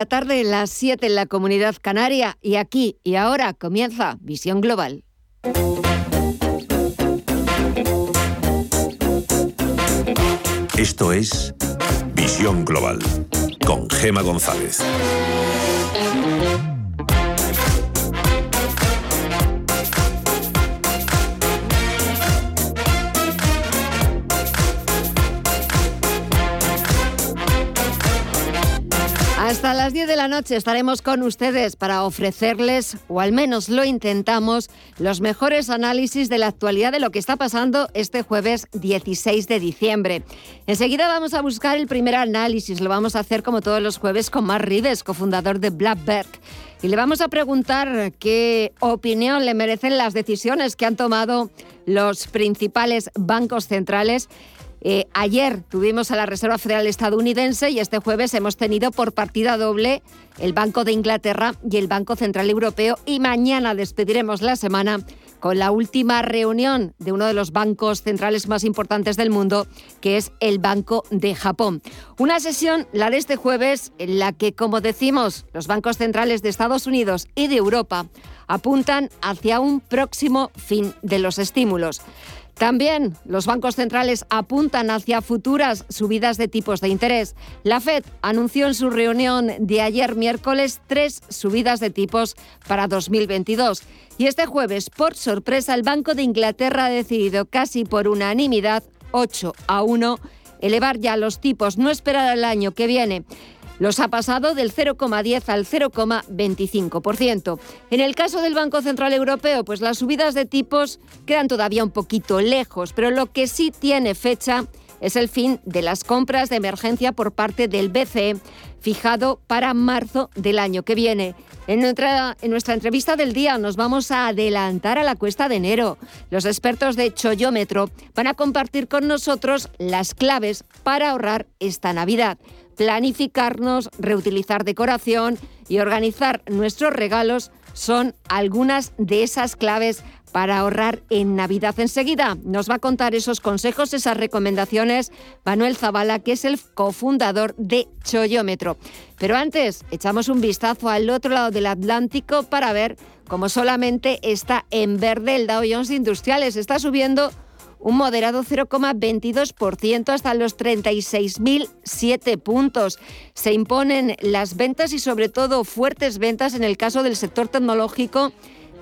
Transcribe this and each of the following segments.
La tarde, las 7 en la comunidad canaria y aquí y ahora comienza Visión Global. Esto es Visión Global con Gema González. Hasta las 10 de la noche estaremos con ustedes para ofrecerles, o al menos lo intentamos, los mejores análisis de la actualidad de lo que está pasando este jueves 16 de diciembre. Enseguida vamos a buscar el primer análisis, lo vamos a hacer como todos los jueves con Mar Rives, cofundador de Blackberg. Y le vamos a preguntar qué opinión le merecen las decisiones que han tomado los principales bancos centrales eh, ayer tuvimos a la Reserva Federal estadounidense y este jueves hemos tenido por partida doble el Banco de Inglaterra y el Banco Central Europeo y mañana despediremos la semana con la última reunión de uno de los bancos centrales más importantes del mundo, que es el Banco de Japón. Una sesión, la de este jueves, en la que, como decimos, los bancos centrales de Estados Unidos y de Europa apuntan hacia un próximo fin de los estímulos. También los bancos centrales apuntan hacia futuras subidas de tipos de interés. La Fed anunció en su reunión de ayer miércoles tres subidas de tipos para 2022. Y este jueves, por sorpresa, el Banco de Inglaterra ha decidido casi por unanimidad, 8 a 1, elevar ya los tipos, no esperar al año que viene los ha pasado del 0,10 al 0,25%. En el caso del Banco Central Europeo, pues las subidas de tipos quedan todavía un poquito lejos, pero lo que sí tiene fecha es el fin de las compras de emergencia por parte del BCE, fijado para marzo del año que viene. En nuestra, en nuestra, entrevista del día nos vamos a adelantar a la cuesta de enero. Los expertos de Choyómetro van a compartir con nosotros las claves para ahorrar esta Navidad planificarnos, reutilizar decoración y organizar nuestros regalos son algunas de esas claves para ahorrar en Navidad. Enseguida nos va a contar esos consejos, esas recomendaciones Manuel Zavala, que es el cofundador de Choyómetro. Pero antes, echamos un vistazo al otro lado del Atlántico para ver cómo solamente está en verde el Dow Jones Industriales. Está subiendo un moderado 0,22% hasta los 36.007 puntos. Se imponen las ventas y sobre todo fuertes ventas en el caso del sector tecnológico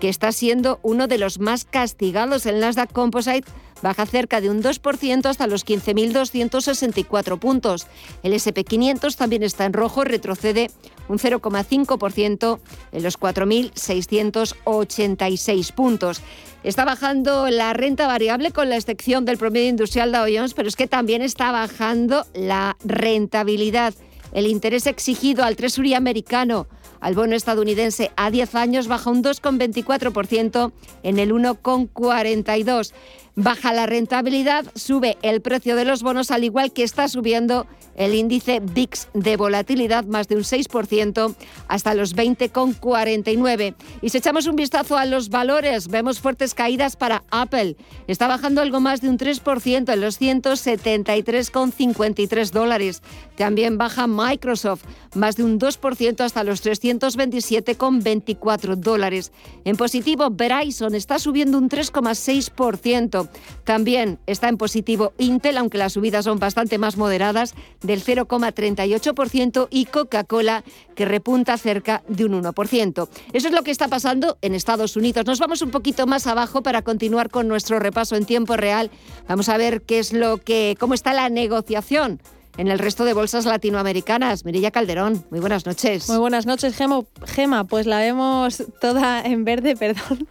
que está siendo uno de los más castigados. El Nasdaq Composite baja cerca de un 2% hasta los 15.264 puntos. El SP500 también está en rojo, retrocede un 0,5% en los 4.686 puntos. Está bajando la renta variable con la excepción del promedio industrial Dow Jones, pero es que también está bajando la rentabilidad. El interés exigido al Treasury americano al bono estadounidense a 10 años baja un 2,24% en el 1,42%. Baja la rentabilidad, sube el precio de los bonos, al igual que está subiendo el índice VIX de volatilidad más de un 6% hasta los 20,49. Y si echamos un vistazo a los valores, vemos fuertes caídas para Apple. Está bajando algo más de un 3% en los 173,53 dólares. También baja Microsoft más de un 2% hasta los 327,24 dólares. En positivo, Verizon está subiendo un 3,6%. También está en positivo Intel, aunque las subidas son bastante más moderadas, del 0,38% y Coca-Cola, que repunta cerca de un 1%. Eso es lo que está pasando en Estados Unidos. Nos vamos un poquito más abajo para continuar con nuestro repaso en tiempo real. Vamos a ver qué es lo que, cómo está la negociación en el resto de bolsas latinoamericanas. Mirilla Calderón, muy buenas noches. Muy buenas noches, Gema. Pues la vemos toda en verde, perdón.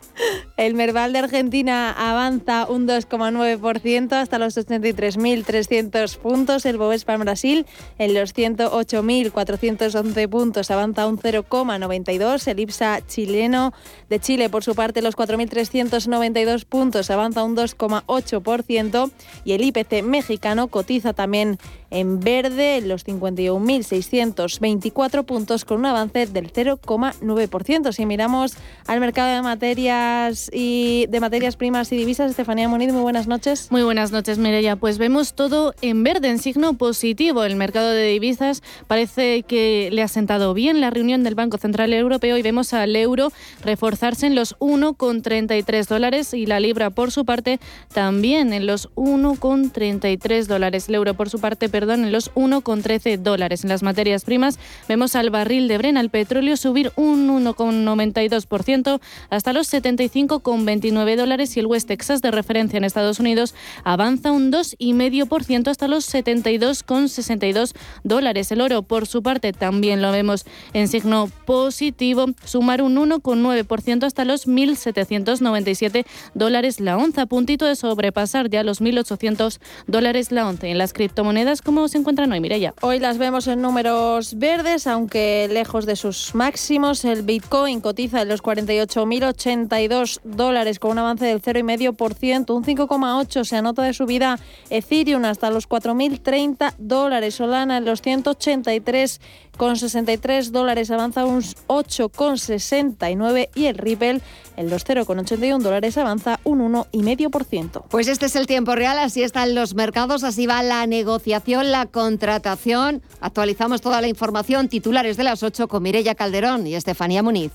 El Merval de Argentina avanza un 2,9% hasta los 83.300 puntos. El Bovespa en Brasil en los 108.411 puntos avanza un 0,92. El IPSA chileno de Chile, por su parte, los 4.392 puntos avanza un 2,8%. Y el IPC mexicano cotiza también en verde los 51.624 puntos con un avance del 0,9%. Si miramos al mercado de materias y de materias primas y divisas, Estefanía Muniz, muy buenas noches. Muy buenas noches, Mireya. Pues vemos todo en verde, en signo positivo. El mercado de divisas parece que le ha sentado bien la reunión del Banco Central Europeo y vemos al euro reforzarse en los 1,33 dólares y la libra por su parte también en los 1,33 dólares. El euro por su parte, perdón, en los 1,13 dólares. En las materias primas vemos al barril de Brent, al petróleo, subir un 1,92% hasta los 75,29 dólares y el West Texas de referencia en Estados Unidos avanza un 2,5% hasta los 72,62 dólares. El oro, por su parte, también lo vemos en signo positivo, sumar un 1,9% hasta los 1.797 dólares la onza, puntito de sobrepasar ya los 1.800 dólares la once. En las criptomonedas, ¿cómo se encuentran hoy, Mireya? Hoy las vemos en números verdes, aunque lejos de sus máximos. El Bitcoin cotiza en los 48.082 dólares con un avance del 0,5%, un 5,8% se anota de subida Ethereum hasta los 4.030 dólares, Solana en los 183,63 dólares avanza un 8,69 y el Ripple en los 0,81 dólares avanza un 1,5%. Pues este es el tiempo real, así están los mercados, así va la negociación, la contratación. Actualizamos toda la información, titulares de las 8 con Mirella Calderón y Estefanía Muniz.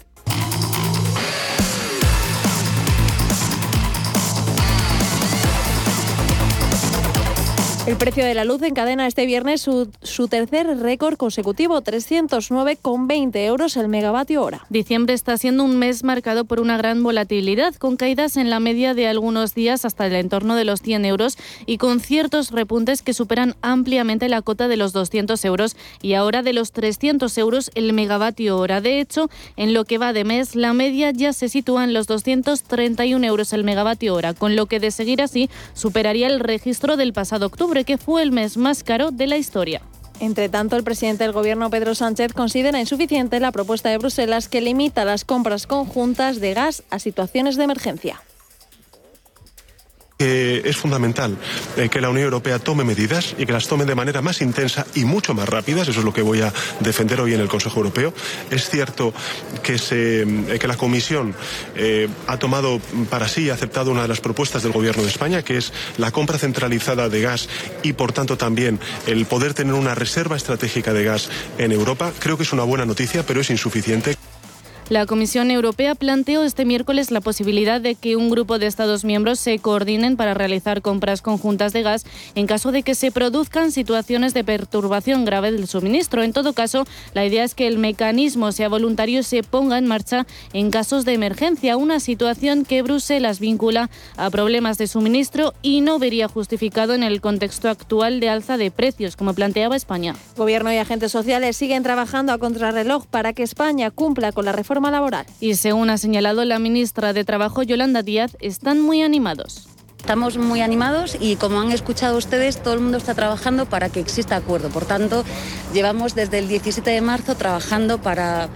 El precio de la luz encadena este viernes su, su tercer récord consecutivo, 309,20 euros el megavatio hora. Diciembre está siendo un mes marcado por una gran volatilidad, con caídas en la media de algunos días hasta el entorno de los 100 euros y con ciertos repuntes que superan ampliamente la cota de los 200 euros y ahora de los 300 euros el megavatio hora. De hecho, en lo que va de mes, la media ya se sitúa en los 231 euros el megavatio hora, con lo que de seguir así superaría el registro del pasado octubre que fue el mes más caro de la historia. Entre tanto, el presidente del Gobierno, Pedro Sánchez, considera insuficiente la propuesta de Bruselas que limita las compras conjuntas de gas a situaciones de emergencia es fundamental eh, que la Unión Europea tome medidas y que las tome de manera más intensa y mucho más rápidas. Eso es lo que voy a defender hoy en el Consejo Europeo. Es cierto que, se, eh, que la Comisión eh, ha tomado para sí y ha aceptado una de las propuestas del Gobierno de España, que es la compra centralizada de gas y, por tanto, también el poder tener una reserva estratégica de gas en Europa. Creo que es una buena noticia, pero es insuficiente. La Comisión Europea planteó este miércoles la posibilidad de que un grupo de Estados miembros se coordinen para realizar compras conjuntas de gas en caso de que se produzcan situaciones de perturbación grave del suministro. En todo caso, la idea es que el mecanismo sea voluntario y se ponga en marcha en casos de emergencia, una situación que Bruselas vincula a problemas de suministro y no vería justificado en el contexto actual de alza de precios, como planteaba España. Gobierno y agentes sociales siguen trabajando a contrarreloj para que España cumpla con la reforma laboral. Y según ha señalado la ministra de Trabajo, Yolanda Díaz, están muy animados. Estamos muy animados y como han escuchado ustedes, todo el mundo está trabajando para que exista acuerdo. Por tanto, llevamos desde el 17 de marzo trabajando para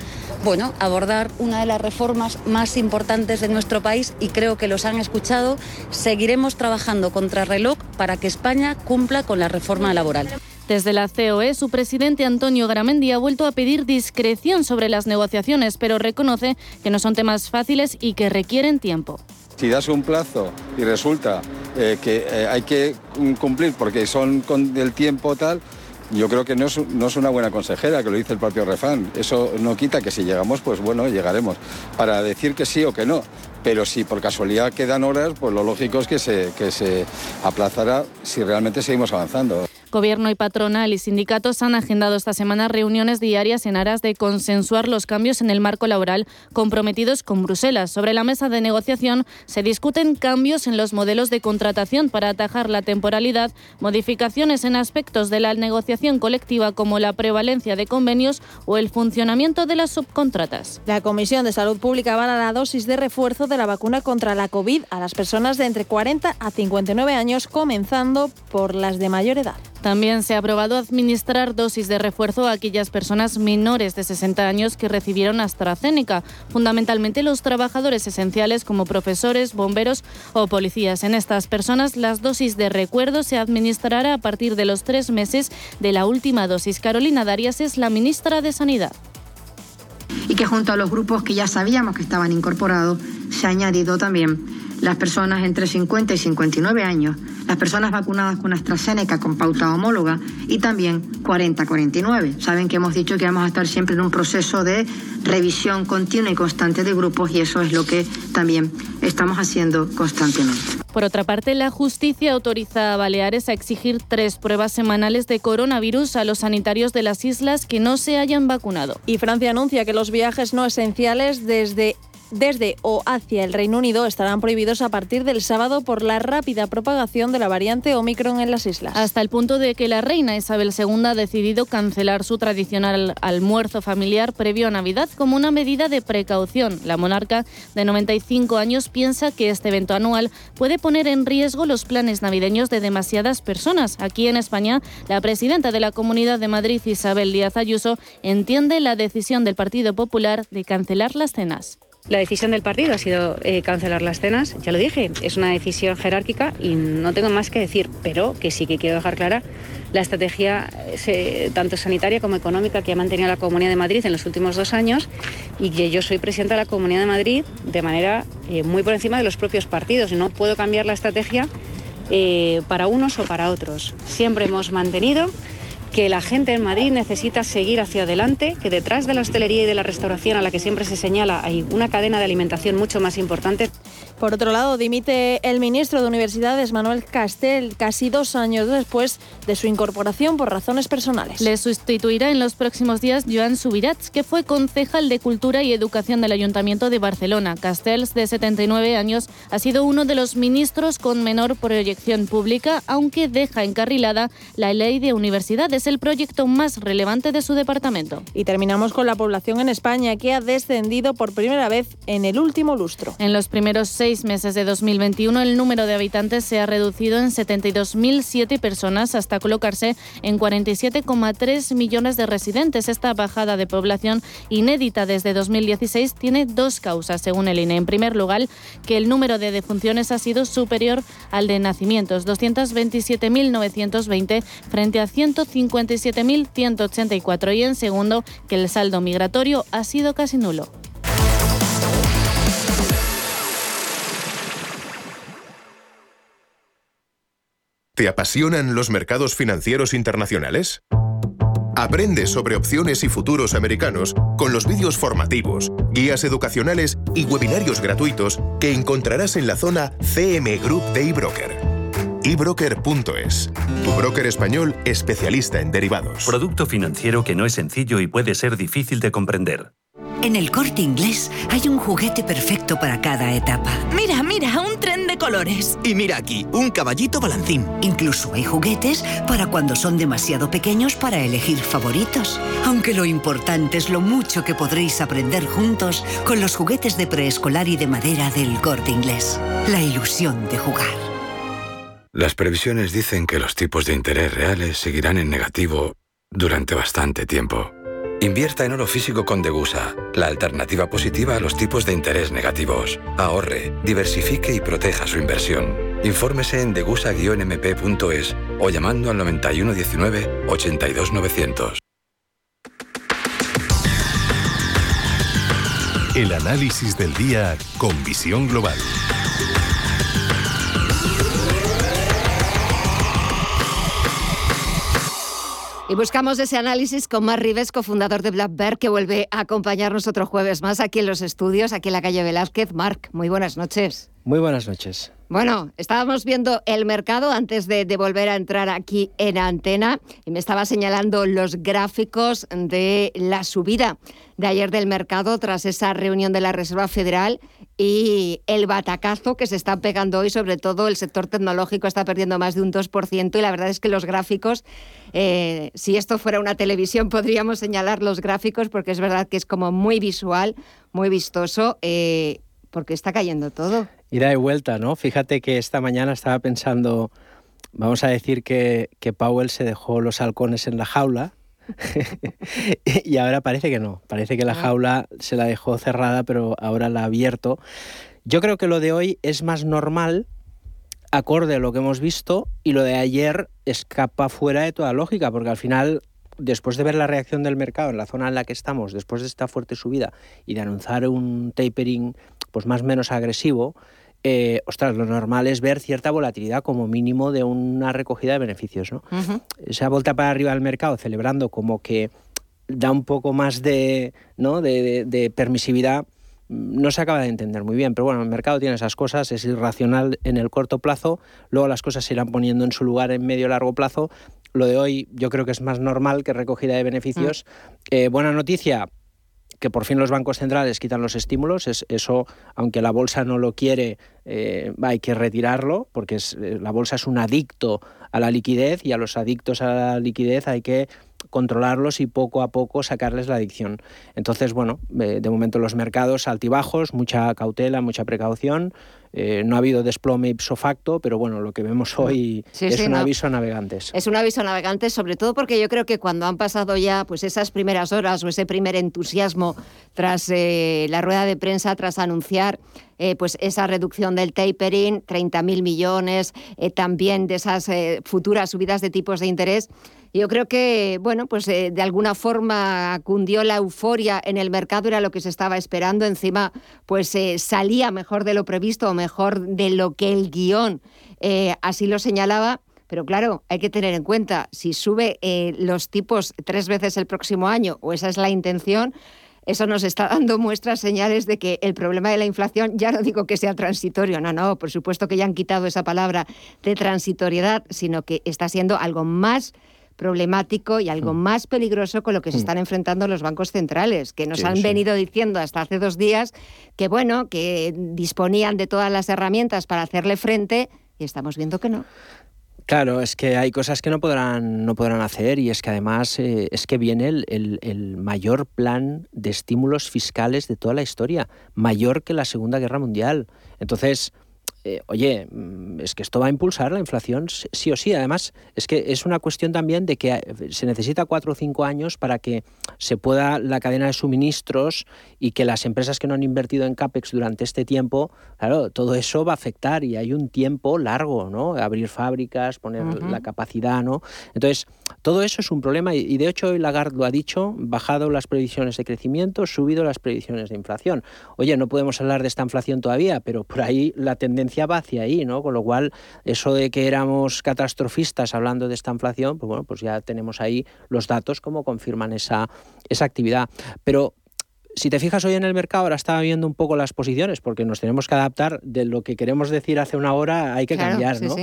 bueno, abordar una de las reformas más importantes de nuestro país y creo que los han escuchado. Seguiremos trabajando contra reloj para que España cumpla con la reforma laboral. Desde la COE, su presidente Antonio Garamendi ha vuelto a pedir discreción sobre las negociaciones, pero reconoce que no son temas fáciles y que requieren tiempo. Si das un plazo y resulta eh, que eh, hay que cumplir porque son con el tiempo tal, yo creo que no es, no es, una buena consejera, que lo dice el propio refán. Eso no quita que si llegamos, pues bueno, llegaremos. Para decir que sí o que no. Pero si por casualidad quedan horas, pues lo lógico es que se, que se aplazará si realmente seguimos avanzando. Gobierno y patronal y sindicatos han agendado esta semana reuniones diarias en aras de consensuar los cambios en el marco laboral comprometidos con Bruselas. Sobre la mesa de negociación se discuten cambios en los modelos de contratación para atajar la temporalidad, modificaciones en aspectos de la negociación colectiva como la prevalencia de convenios o el funcionamiento de las subcontratas. La Comisión de Salud Pública avala la dosis de refuerzo de la vacuna contra la COVID a las personas de entre 40 a 59 años, comenzando por las de mayor edad. También se ha aprobado administrar dosis de refuerzo a aquellas personas menores de 60 años que recibieron AstraZeneca, fundamentalmente los trabajadores esenciales como profesores, bomberos o policías. En estas personas las dosis de recuerdo se administrará a partir de los tres meses de la última dosis. Carolina Darias es la ministra de Sanidad y que junto a los grupos que ya sabíamos que estaban incorporados, se ha añadido también las personas entre 50 y 59 años, las personas vacunadas con AstraZeneca con pauta homóloga y también 40-49. Saben que hemos dicho que vamos a estar siempre en un proceso de revisión continua y constante de grupos y eso es lo que también estamos haciendo constantemente. Por otra parte, la justicia autoriza a Baleares a exigir tres pruebas semanales de coronavirus a los sanitarios de las islas que no se hayan vacunado. Y Francia anuncia que los viajes no esenciales desde desde o hacia el Reino Unido estarán prohibidos a partir del sábado por la rápida propagación de la variante Omicron en las islas. Hasta el punto de que la reina Isabel II ha decidido cancelar su tradicional almuerzo familiar previo a Navidad como una medida de precaución. La monarca de 95 años piensa que este evento anual puede poner en riesgo los planes navideños de demasiadas personas. Aquí en España, la presidenta de la Comunidad de Madrid, Isabel Díaz Ayuso, entiende la decisión del Partido Popular de cancelar las cenas. La decisión del partido ha sido eh, cancelar las cenas, ya lo dije, es una decisión jerárquica y no tengo más que decir, pero que sí que quiero dejar clara la estrategia eh, tanto sanitaria como económica que ha mantenido la Comunidad de Madrid en los últimos dos años y que yo soy presidenta de la Comunidad de Madrid de manera eh, muy por encima de los propios partidos y no puedo cambiar la estrategia para unos o para otros. Siempre hemos mantenido que la gente en Madrid necesita seguir hacia adelante, que detrás de la hostelería y de la restauración a la que siempre se señala hay una cadena de alimentación mucho más importante. Por otro lado, dimite el ministro de Universidades, Manuel Castel, casi dos años después de su incorporación por razones personales. Le sustituirá en los próximos días Joan Subirats, que fue concejal de Cultura y Educación del Ayuntamiento de Barcelona. Castells, de 79 años, ha sido uno de los ministros con menor proyección pública, aunque deja encarrilada la ley de universidades, el proyecto más relevante de su departamento. Y terminamos con la población en España, que ha descendido por primera vez en el último lustro. En los primeros seis meses de 2021 el número de habitantes se ha reducido en 72.007 personas hasta colocarse en 47,3 millones de residentes. Esta bajada de población inédita desde 2016 tiene dos causas, según el INE. En primer lugar, que el número de defunciones ha sido superior al de nacimientos, 227.920 frente a 157.184. Y en segundo, que el saldo migratorio ha sido casi nulo. ¿Te apasionan los mercados financieros internacionales? Aprende sobre opciones y futuros americanos con los vídeos formativos, guías educacionales y webinarios gratuitos que encontrarás en la zona CM Group de eBroker. ebroker.es, tu broker español especialista en derivados. Producto financiero que no es sencillo y puede ser difícil de comprender. En el corte inglés hay un juguete perfecto para cada etapa. Mira, mira, un de colores. Y mira aquí, un caballito balancín. Incluso hay juguetes para cuando son demasiado pequeños para elegir favoritos. Aunque lo importante es lo mucho que podréis aprender juntos con los juguetes de preescolar y de madera del corte inglés. La ilusión de jugar. Las previsiones dicen que los tipos de interés reales seguirán en negativo durante bastante tiempo. Invierta en oro físico con Degusa, la alternativa positiva a los tipos de interés negativos. Ahorre, diversifique y proteja su inversión. Infórmese en degusa-mp.es o llamando al 9119 82900. El análisis del día con visión global. Y buscamos ese análisis con Mar Rives, cofundador de Black Bear, que vuelve a acompañarnos otro jueves más aquí en los estudios, aquí en la calle Velázquez. Marc, muy buenas noches. Muy buenas noches. Bueno, estábamos viendo el mercado antes de, volver a entrar aquí en antena y me estaba señalando los gráficos de la subida de ayer del mercado tras esa reunión de la Reserva Federal y el batacazo que se está pegando hoy, sobre todo el sector tecnológico está perdiendo más de un 2% y la verdad es que los gráficos, eh, si esto fuera una televisión podríamos señalar los gráficos porque es verdad que es como muy visual, muy vistoso. Eh, porque está cayendo todo. Ida de vuelta, ¿no? Fíjate que esta mañana estaba pensando, vamos a decir que, que Powell se dejó los halcones en la jaula y ahora parece que no, parece que la jaula se la dejó cerrada, pero ahora la ha abierto. Yo creo que lo de hoy es más normal, acorde a lo que hemos visto, y lo de ayer escapa fuera de toda lógica, porque al final después de ver la reacción del mercado en la zona en la que estamos, después de esta fuerte subida y de anunciar un tapering pues más o menos agresivo, eh, ostras, lo normal es ver cierta volatilidad como mínimo de una recogida de beneficios. ¿no? Esa vuelta para arriba del mercado, celebrando como que da un poco más de, ¿no? de, permisividad, no se acaba de entender muy bien, pero bueno, el mercado tiene esas cosas, es irracional en el corto plazo, luego las cosas se irán poniendo en su lugar en medio largo plazo. Lo de hoy yo creo que es más normal que recogida de beneficios. Mm. Eh, buena noticia, que por fin los bancos centrales quitan los estímulos, es, eso, aunque la bolsa no lo quiere, eh, hay que retirarlo, porque es, eh, la bolsa es un adicto a la liquidez y a los adictos a la liquidez hay que controlarlos y poco a poco sacarles la adicción. Entonces, bueno, eh, de momento los mercados altibajos, mucha cautela, mucha precaución, eh, no ha habido desplome ipso facto, pero bueno, lo que vemos hoy es un aviso a navegantes. Es un aviso a navegantes, sobre todo porque yo creo que cuando han pasado ya pues esas primeras horas o ese primer entusiasmo tras eh, la rueda de prensa, tras anunciar eh, pues esa reducción del tapering, 30.000 millones, también de esas futuras subidas de tipos de interés, yo creo que, bueno, pues de alguna forma cundió la euforia en el mercado, era lo que se estaba esperando. Encima, pues salía mejor de lo previsto o mejor de lo que el guion eh, así lo señalaba. Pero claro, hay que tener en cuenta, si sube eh, los tipos tres veces el próximo año, o esa es la intención, eso nos está dando muestras, señales de que el problema de la inflación, ya no digo que sea transitorio, no, no, por supuesto que ya han quitado esa palabra de transitoriedad, sino que está siendo algo más problemático y algo mm. más peligroso con lo que se mm. están enfrentando los bancos centrales, que nos han venido diciendo hasta hace dos días que, bueno, que disponían de todas las herramientas para hacerle frente y estamos viendo que no. Claro, es que hay cosas que no podrán, no podrán hacer y es que además eh, es que viene el, el, mayor plan de estímulos fiscales de toda la historia, mayor que la Segunda Guerra Mundial. Entonces, eh, oye, mm, es que esto va a impulsar la inflación sí o sí. Además, es que es una cuestión también de que eh, se necesita cuatro o cinco años para que se pueda la cadena de suministros y que las empresas que no han invertido en CAPEX durante este tiempo, claro, todo eso va a afectar y hay un tiempo largo, ¿no? Abrir fábricas, poner la capacidad, ¿no? Entonces, todo eso es un problema y de hecho hoy Lagarde lo ha dicho, bajado las previsiones de crecimiento, subido las previsiones de inflación. Oye, no podemos hablar de esta inflación todavía, pero por ahí la tendencia va hacia ahí, ¿no? Con lo cual, eso de que éramos catastrofistas hablando de esta inflación, pues bueno, pues ya tenemos ahí los datos como confirman esa, esa actividad. Pero si te fijas hoy en el mercado, ahora estaba viendo un poco las posiciones, porque nos tenemos que adaptar de lo que queremos decir hace una hora, hay que cambiar, ¿no?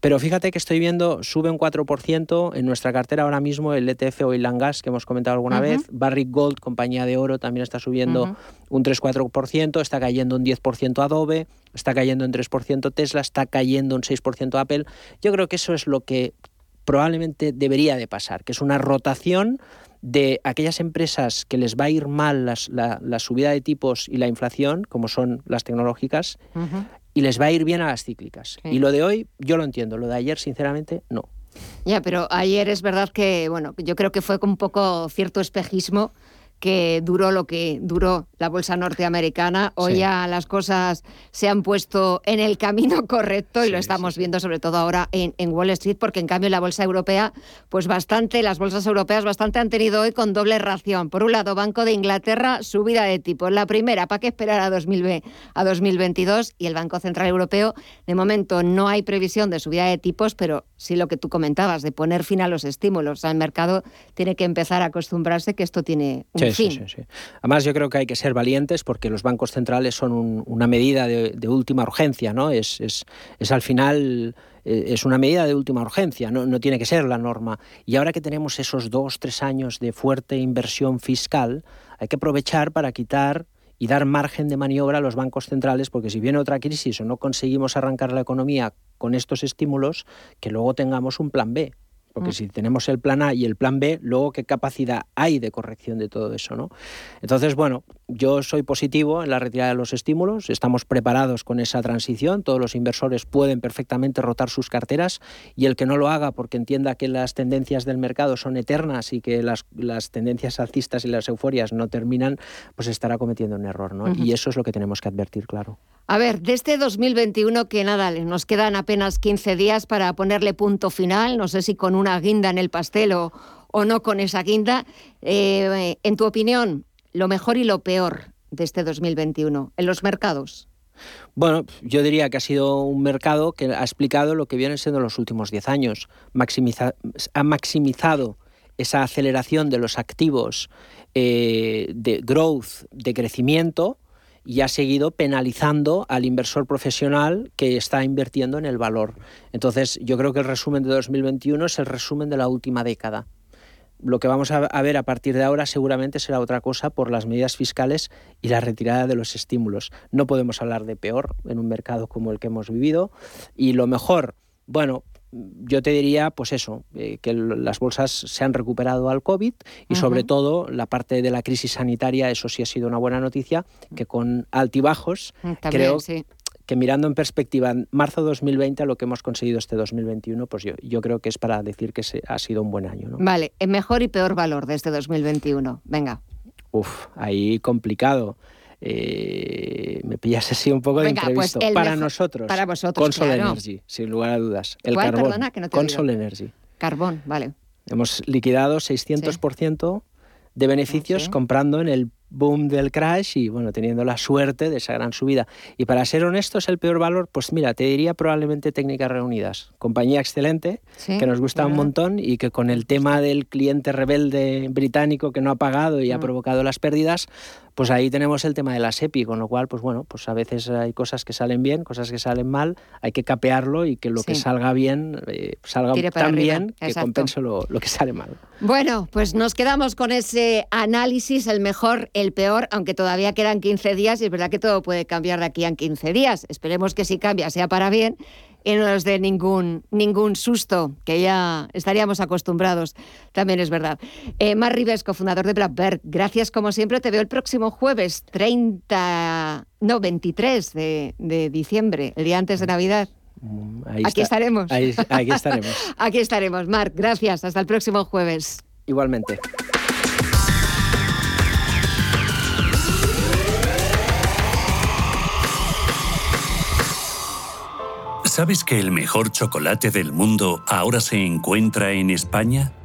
Pero fíjate que estoy viendo, sube un 4% en nuestra cartera ahora mismo el ETF Oil and Gas, que hemos comentado alguna vez, Barrick Gold, compañía de oro, también está subiendo un 3-4%, está cayendo un 10% Adobe, está cayendo un 3% Tesla, está cayendo un 6% Apple. Yo creo que eso es lo que probablemente debería de pasar, que es una rotación de aquellas empresas que les va a ir mal la, subida de tipos y la inflación, como son las tecnológicas, y les va a ir bien a las cíclicas. Y lo de hoy, yo lo entiendo, lo de ayer, sinceramente, no. Ya, pero ayer es verdad que, bueno, yo creo que fue con un poco cierto espejismo que duró lo que duró la bolsa norteamericana. Hoy ya las cosas se han puesto en el camino correcto y lo estamos viendo sobre todo ahora en, Wall Street, porque en cambio la bolsa europea, pues bastante, las bolsas europeas bastante han tenido hoy con doble ración. Por un lado, Banco de Inglaterra, subida de tipos. La primera, ¿para qué esperar a, 2020, a 2022? Y el Banco Central Europeo, de momento no hay previsión de subida de tipos, pero sí lo que tú comentabas, de poner fin a los estímulos. El mercado tiene que empezar a acostumbrarse que esto tiene un Sí, sí, sí, Además, yo creo que hay que ser valientes porque los bancos centrales son una medida de, última urgencia, ¿no? Es, es, es, al final eh, es una medida de última urgencia, no, no tiene que ser la norma. Y ahora que tenemos esos dos, tres años de fuerte inversión fiscal, hay que aprovechar para quitar y dar margen de maniobra a los bancos centrales, porque si viene otra crisis o no conseguimos arrancar la economía con estos estímulos, que luego tengamos un plan B. Porque mm. si tenemos el plan A y el plan B, luego qué capacidad hay de corrección de todo eso, ¿no? Entonces, bueno, yo soy positivo en la retirada de los estímulos, estamos preparados con esa transición, todos los inversores pueden perfectamente rotar sus carteras y el que no lo haga porque entienda que las tendencias del mercado son eternas y que las, tendencias alcistas y las euforias no terminan, pues estará cometiendo un error. ¿no? Y eso es lo que tenemos que advertir, claro. A ver, de este 2021 que nada, nos quedan apenas 15 días para ponerle punto final, no sé si con una guinda en el pastel o, no con esa guinda. Eh, en tu opinión, lo mejor y lo peor de este 2021 en los mercados? Bueno, yo diría que ha sido un mercado que ha explicado lo que viene siendo los últimos 10 años. ha maximizado esa aceleración de los activos eh, de growth, de crecimiento, y ha seguido penalizando al inversor profesional que está invirtiendo en el valor. Entonces, yo creo que el resumen de 2021 es el resumen de la última década lo que vamos a, ver a partir de ahora seguramente será otra cosa por las medidas fiscales y la retirada de los estímulos. No podemos hablar de peor en un mercado como el que hemos vivido. Y lo mejor, bueno, yo te diría, pues eso, eh, que las bolsas se han recuperado al COVID y sobre todo la parte de la crisis sanitaria, eso sí ha sido una buena noticia, que con altibajos mm, creo que mirando en perspectiva en marzo 2020 a lo que hemos conseguido este 2021, pues yo, yo creo que es para decir que se, ha sido un buen año. ¿no? Vale, el mejor y peor valor de este 2021. Venga. Uf, ahí complicado. Eh, me pillas así un poco de Venga, pues para nosotros, para vosotros, Consol Energy, sin lugar a dudas. El carbón. Perdona, que no te Consol Energy. Carbón, vale. Hemos liquidado 600% de beneficios comprando en el boom del crash y bueno, teniendo la suerte de esa gran subida. Y para ser honestos, el peor valor, pues mira, te diría probablemente Técnicas Reunidas. Compañía excelente, que nos gusta un montón y que con el tema del cliente rebelde británico que no ha pagado y ha mm. provocado las pérdidas, pues ahí tenemos el tema de la SEPI, con lo cual, pues bueno, pues a veces hay cosas que salen bien, cosas que salen mal, hay que capearlo y que lo que salga bien eh, salga tan bien que compense lo, que sale mal. Bueno, pues nos quedamos con ese análisis, el mejor, el peor, aunque todavía quedan 15 días y es verdad que todo puede cambiar de aquí a 15 días. Esperemos que si cambia sea para bien y no nos dé ningún, ningún susto, que ya estaríamos acostumbrados, también es verdad. Eh, Mar Rives, cofundador de Blackbird, gracias como siempre, te veo el próximo jueves 30, no, 23 de, de diciembre, el día antes de Navidad. Mm, aquí estaremos. aquí estaremos. aquí estaremos. Marc, gracias. Hasta el próximo jueves. Igualmente. ¿Sabes que el mejor chocolate del mundo ahora se encuentra en España?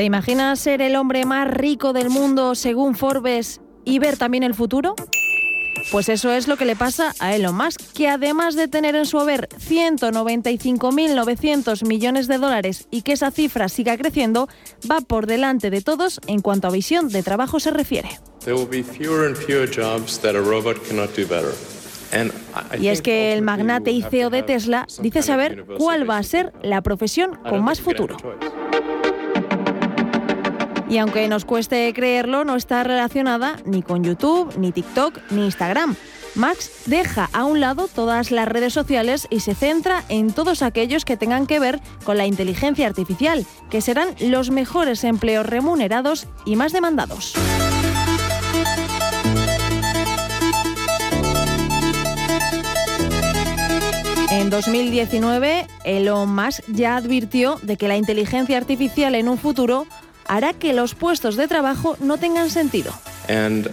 ¿Te imaginas ser el hombre más rico del mundo según Forbes y ver también el futuro? Pues eso es lo que le pasa a Elon Musk, que además de tener en su haber 195.900 millones de dólares y que esa cifra siga creciendo, va por delante de todos en cuanto a visión de trabajo se refiere. Y es que el magnate y CEO de Tesla dice saber cuál va a ser la profesión con más futuro. Y aunque nos cueste creerlo, no está relacionada ni con YouTube, ni TikTok, ni Instagram. Max deja a un lado todas las redes sociales y se centra en todos aquellos que tengan que ver con la inteligencia artificial, que serán los mejores empleos remunerados y más demandados. En 2019, Elon Musk ya advirtió de que la inteligencia artificial en un futuro hará que los puestos de trabajo no tengan sentido. and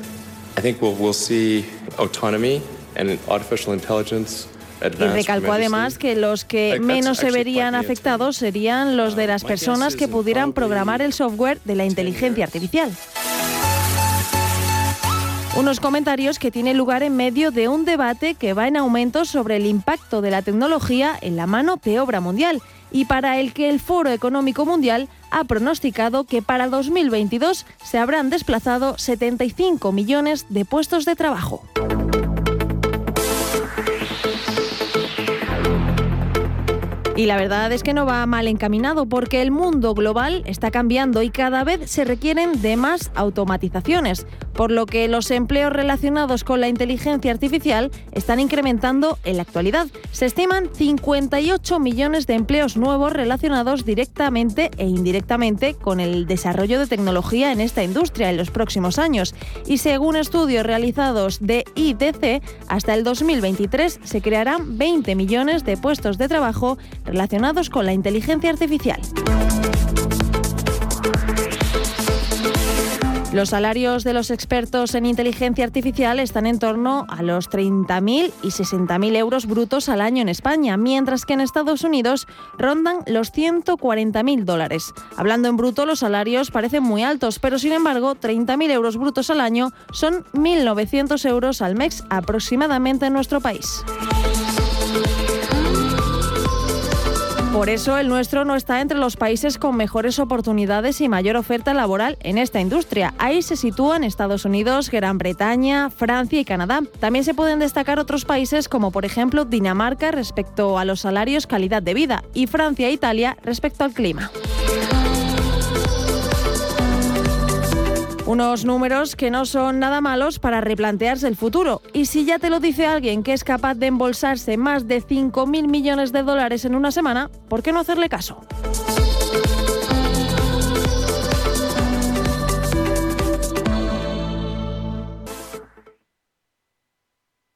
I think we'll, we'll see autonomy and artificial intelligence Y recalcó además que los que menos se verían afectados serían los de las personas que pudieran programar el software de la inteligencia artificial. Unos comentarios que tienen lugar en medio de un debate que va en aumento sobre el impacto de la tecnología en la mano de obra mundial y para el que el Foro Económico Mundial ha pronosticado que para 2022 se habrán desplazado 75 millones de puestos de trabajo. Y la verdad es que no va mal encaminado porque el mundo global está cambiando y cada vez se requieren de más automatizaciones, por lo que los empleos relacionados con la inteligencia artificial están incrementando en la actualidad. Se estiman 58 millones de empleos nuevos relacionados directamente e indirectamente con el desarrollo de tecnología en esta industria en los próximos años. Y según estudios realizados de IDC, hasta el 2023 se crearán 20 millones de puestos de trabajo relacionados con la inteligencia artificial. Los salarios de los expertos en inteligencia artificial están en torno a los 30.000 y 60.000 euros brutos al año en España, mientras que en Estados Unidos rondan los 140.000 dólares. Hablando en bruto, los salarios parecen muy altos, pero sin embargo, 30.000 euros brutos al año son 1.900 euros al mes aproximadamente en nuestro país. Por eso el nuestro no está entre los países con mejores oportunidades y mayor oferta laboral en esta industria. Ahí se sitúan Estados Unidos, Gran Bretaña, Francia y Canadá. También se pueden destacar otros países como por ejemplo Dinamarca respecto a los salarios, calidad de vida y Francia e Italia respecto al clima. Unos números que no son nada malos para replantearse el futuro. Y si ya te lo dice alguien que es capaz de embolsarse más de 5.000 millones de dólares en una semana, ¿por qué no hacerle caso?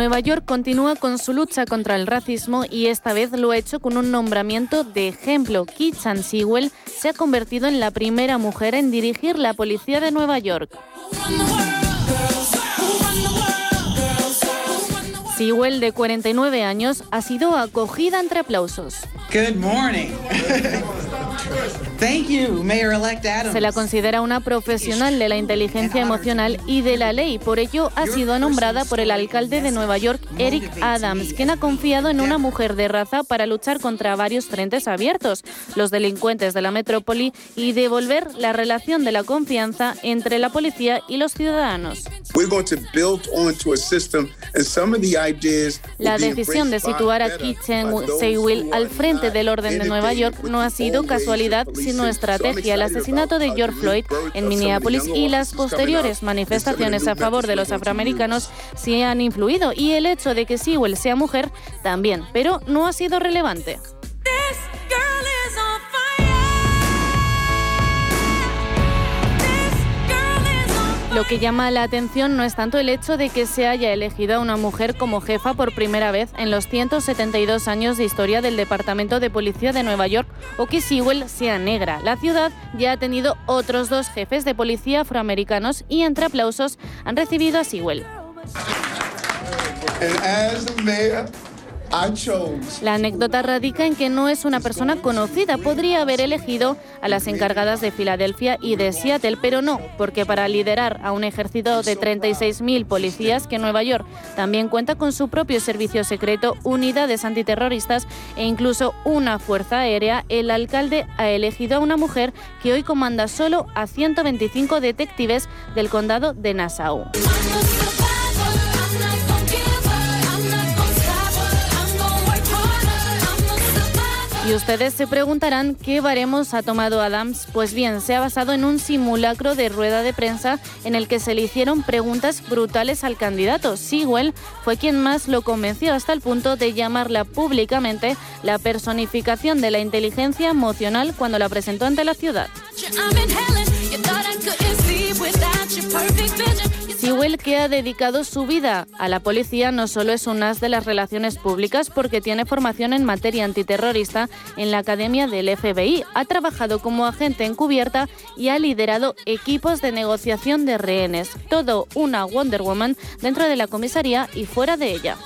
Nueva York continúa con su lucha contra el racismo y esta vez lo ha hecho con un nombramiento de ejemplo. Chan Sewell se ha convertido en la primera mujer en dirigir la policía de Nueva York. Sewell, de 49 años, ha sido acogida entre aplausos. Good morning. Thank you, Mayor-elect Adams. Se la considera una profesional de la inteligencia emocional y de la ley. Por ello, ha sido nombrada por el alcalde de Nueva York, Eric Adams, quien ha confiado en una mujer de raza para luchar contra varios frentes abiertos, los delincuentes de la metrópoli y devolver la relación de la confianza entre la policía y los ciudadanos. La decisión de situar a Kitchen Sewell al frente del orden de Nueva York no ha sido casualidad, sino estrategia. El asesinato de George Floyd en Minneapolis y las posteriores manifestaciones a favor de los afroamericanos sí han influido y el hecho de que Sewell sea mujer también, pero no ha sido relevante. Lo que llama la atención no es tanto el hecho de que se haya elegido a una mujer como jefa por primera vez en los 172 años de historia del Departamento de Policía de Nueva York o que Sewell sea negra. La ciudad ya ha tenido otros dos jefes de policía afroamericanos y entre aplausos han recibido a Sewell. La anécdota radica en que no es una persona conocida. Podría haber elegido a las encargadas de Filadelfia y de Seattle, pero no, porque para liderar a un ejército de 36.000 policías que Nueva York también cuenta con su propio servicio secreto, unidades antiterroristas e incluso una fuerza aérea, el alcalde ha elegido a una mujer que hoy comanda solo a 125 detectives del condado de Nassau. Y ustedes se preguntarán qué baremos ha tomado Adams. Pues bien, se ha basado en un simulacro de rueda de prensa en el que se le hicieron preguntas brutales al candidato. Sewell fue quien más lo convenció hasta el punto de llamarla públicamente la personificación de la inteligencia emocional cuando la presentó ante la ciudad. Sewell, que ha dedicado su vida a la policía, no solo es un as de las relaciones públicas porque tiene formación en materia antiterrorista en la Academia del FBI, ha trabajado como agente encubierta y ha liderado equipos de negociación de rehenes. Todo una Wonder Woman dentro de la comisaría y fuera de ella.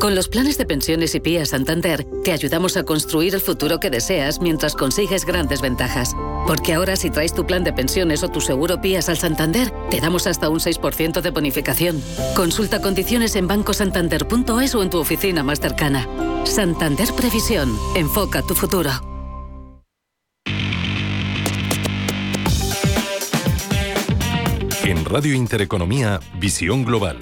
Con los planes de pensiones y PIA Santander, te ayudamos a construir el futuro que deseas mientras consigues grandes ventajas. Porque ahora si traes tu plan de pensiones o tu seguro PIAS al Santander, te damos hasta un 6% de bonificación. Consulta condiciones en bancosantander.es o en tu oficina más cercana. Santander Previsión. Enfoca tu futuro. En Radio Intereconomía, Visión Global.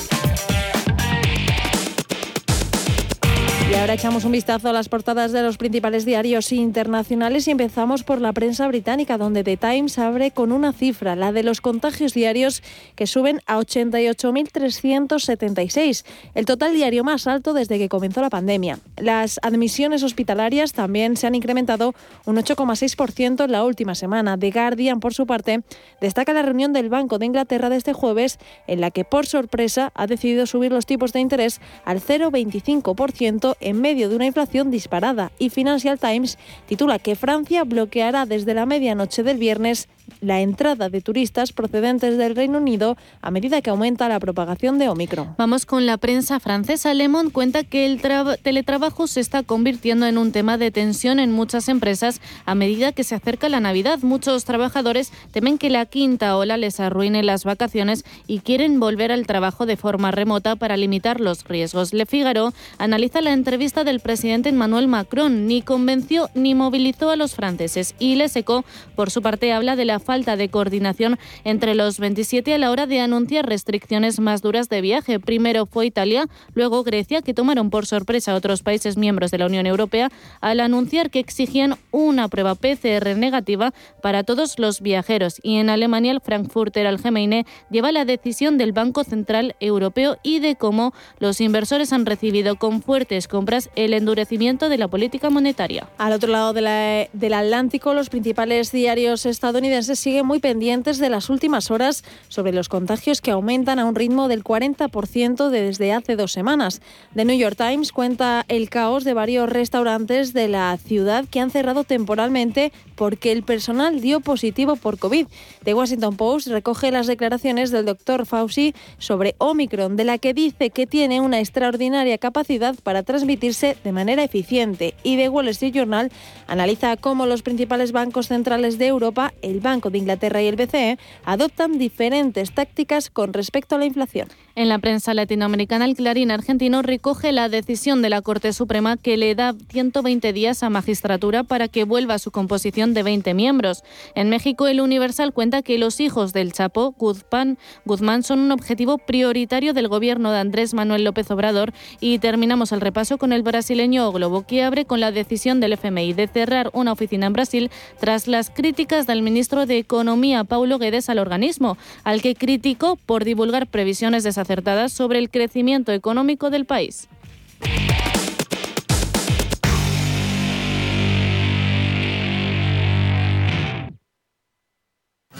Ahora echamos un vistazo a las portadas de los principales diarios internacionales y empezamos por la prensa británica, donde The Times abre con una cifra, la de los contagios diarios que suben a 88.376, el total diario más alto desde que comenzó la pandemia. Las admisiones hospitalarias también se han incrementado un 8,6% en la última semana. The Guardian, por su parte, destaca la reunión del Banco de Inglaterra de este jueves, en la que por sorpresa ha decidido subir los tipos de interés al 0,25% en medio de una inflación disparada. Y Financial Times titula que Francia bloqueará desde la medianoche del viernes la entrada de turistas procedentes del Reino Unido a medida que aumenta la propagación de Omicron. Vamos con la prensa francesa. Le Monde cuenta que el teletrabajo se está convirtiendo en un tema de tensión en muchas empresas a medida que se acerca la Navidad. Muchos trabajadores temen que la quinta ola les arruine las vacaciones y quieren volver al trabajo de forma remota para limitar los riesgos. Le Figaro analiza la entrevista del presidente Emmanuel Macron. Ni convenció ni movilizó a los franceses. Y Le Seco, por su parte, habla de la falta de coordinación entre los 27 a la hora de anunciar restricciones más duras de viaje. Primero fue Italia, luego Grecia, que tomaron por sorpresa a otros países miembros de la Unión Europea al anunciar que exigían una prueba PCR negativa para todos los viajeros. Y en Alemania, el Frankfurter Allgemeine lleva la decisión del Banco Central Europeo y de cómo los inversores han recibido con fuertes compras el endurecimiento de la política monetaria. Al otro lado del Atlántico, los principales diarios estadounidenses siguen muy pendientes de las últimas horas sobre los contagios que aumentan a un ritmo del 40% desde hace dos semanas. The New York Times cuenta el caos de varios restaurantes de la ciudad que han cerrado temporalmente porque el personal dio positivo por COVID. The Washington Post recoge las declaraciones del doctor Fauci sobre Omicron, de la que dice que tiene una extraordinaria capacidad para transmitirse de manera eficiente. Y The Wall Street Journal analiza cómo los principales bancos centrales de Europa, el Banco de Inglaterra y el BCE adoptan diferentes tácticas con respecto a la inflación. En la prensa latinoamericana, el Clarín argentino recoge la decisión de la Corte Suprema que le da 120 días a magistratura para que vuelva a su composición de 20 miembros. En México, el Universal cuenta que los hijos del Chapo, Guzmán, Guzmán son un objetivo prioritario del gobierno de Andrés Manuel López Obrador y terminamos el repaso con el brasileño Globo, que abre con la decisión del FMI de cerrar una oficina en Brasil tras las críticas del ministro de Economía, Paulo Guedes, al organismo, al que criticó por divulgar previsiones desacertadas sobre el crecimiento económico del país.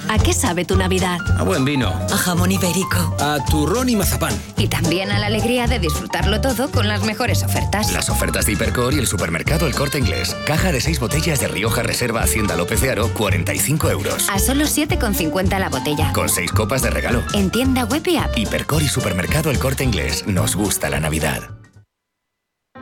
¿A qué sabe tu Navidad? A buen vino. A jamón ibérico. A turrón y mazapán. Y también a la alegría de disfrutarlo todo con las mejores ofertas. Las ofertas de Hipercor y el supermercado El Corte Inglés. Caja de seis botellas de Rioja Reserva Hacienda López de Aro, 45 euros. A solo 7,50 la botella. Con seis copas de regalo. En tienda web y app. Hipercor y supermercado El Corte Inglés. Nos gusta la Navidad.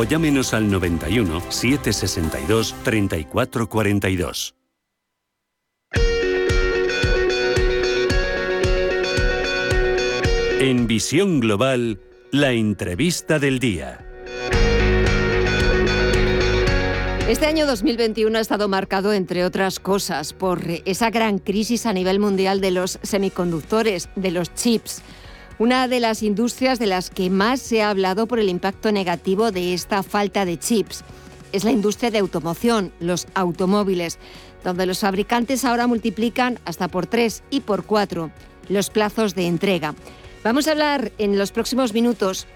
o llámenos al 91 762 3442. En Visión Global, la entrevista del día. Este año 2021 ha estado marcado, entre otras cosas, por esa gran crisis a nivel mundial de los semiconductores, de los chips. Una de las industrias de las que más se ha hablado por el impacto negativo de esta falta de chips es la industria de automoción, los automóviles, donde los fabricantes ahora multiplican hasta por tres y por cuatro los plazos de entrega. Vamos a hablar en los próximos minutos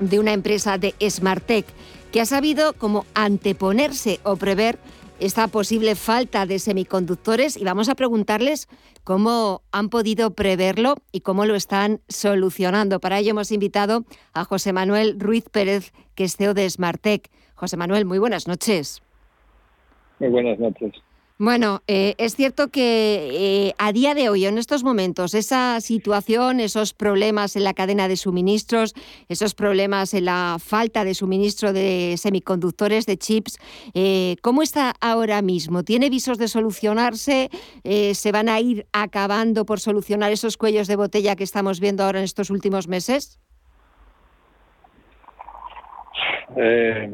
de una empresa de Smartech que ha sabido cómo anteponerse o prever esta posible falta de semiconductores y vamos a preguntarles cómo han podido preverlo y cómo lo están solucionando. Para ello hemos invitado a José Manuel Ruiz Pérez, que es CEO de Smartech. José Manuel, muy buenas noches. Muy buenas noches. Bueno, eh, es cierto que eh, a día de hoy, en estos momentos, esa situación, esos problemas en la cadena de suministros, esos problemas en la falta de suministro de semiconductores, de chips, eh, ¿cómo está ahora mismo? ¿Tiene visos de solucionarse? ¿Se van a ir acabando por solucionar esos cuellos de botella que estamos viendo ahora en estos últimos meses? Eh,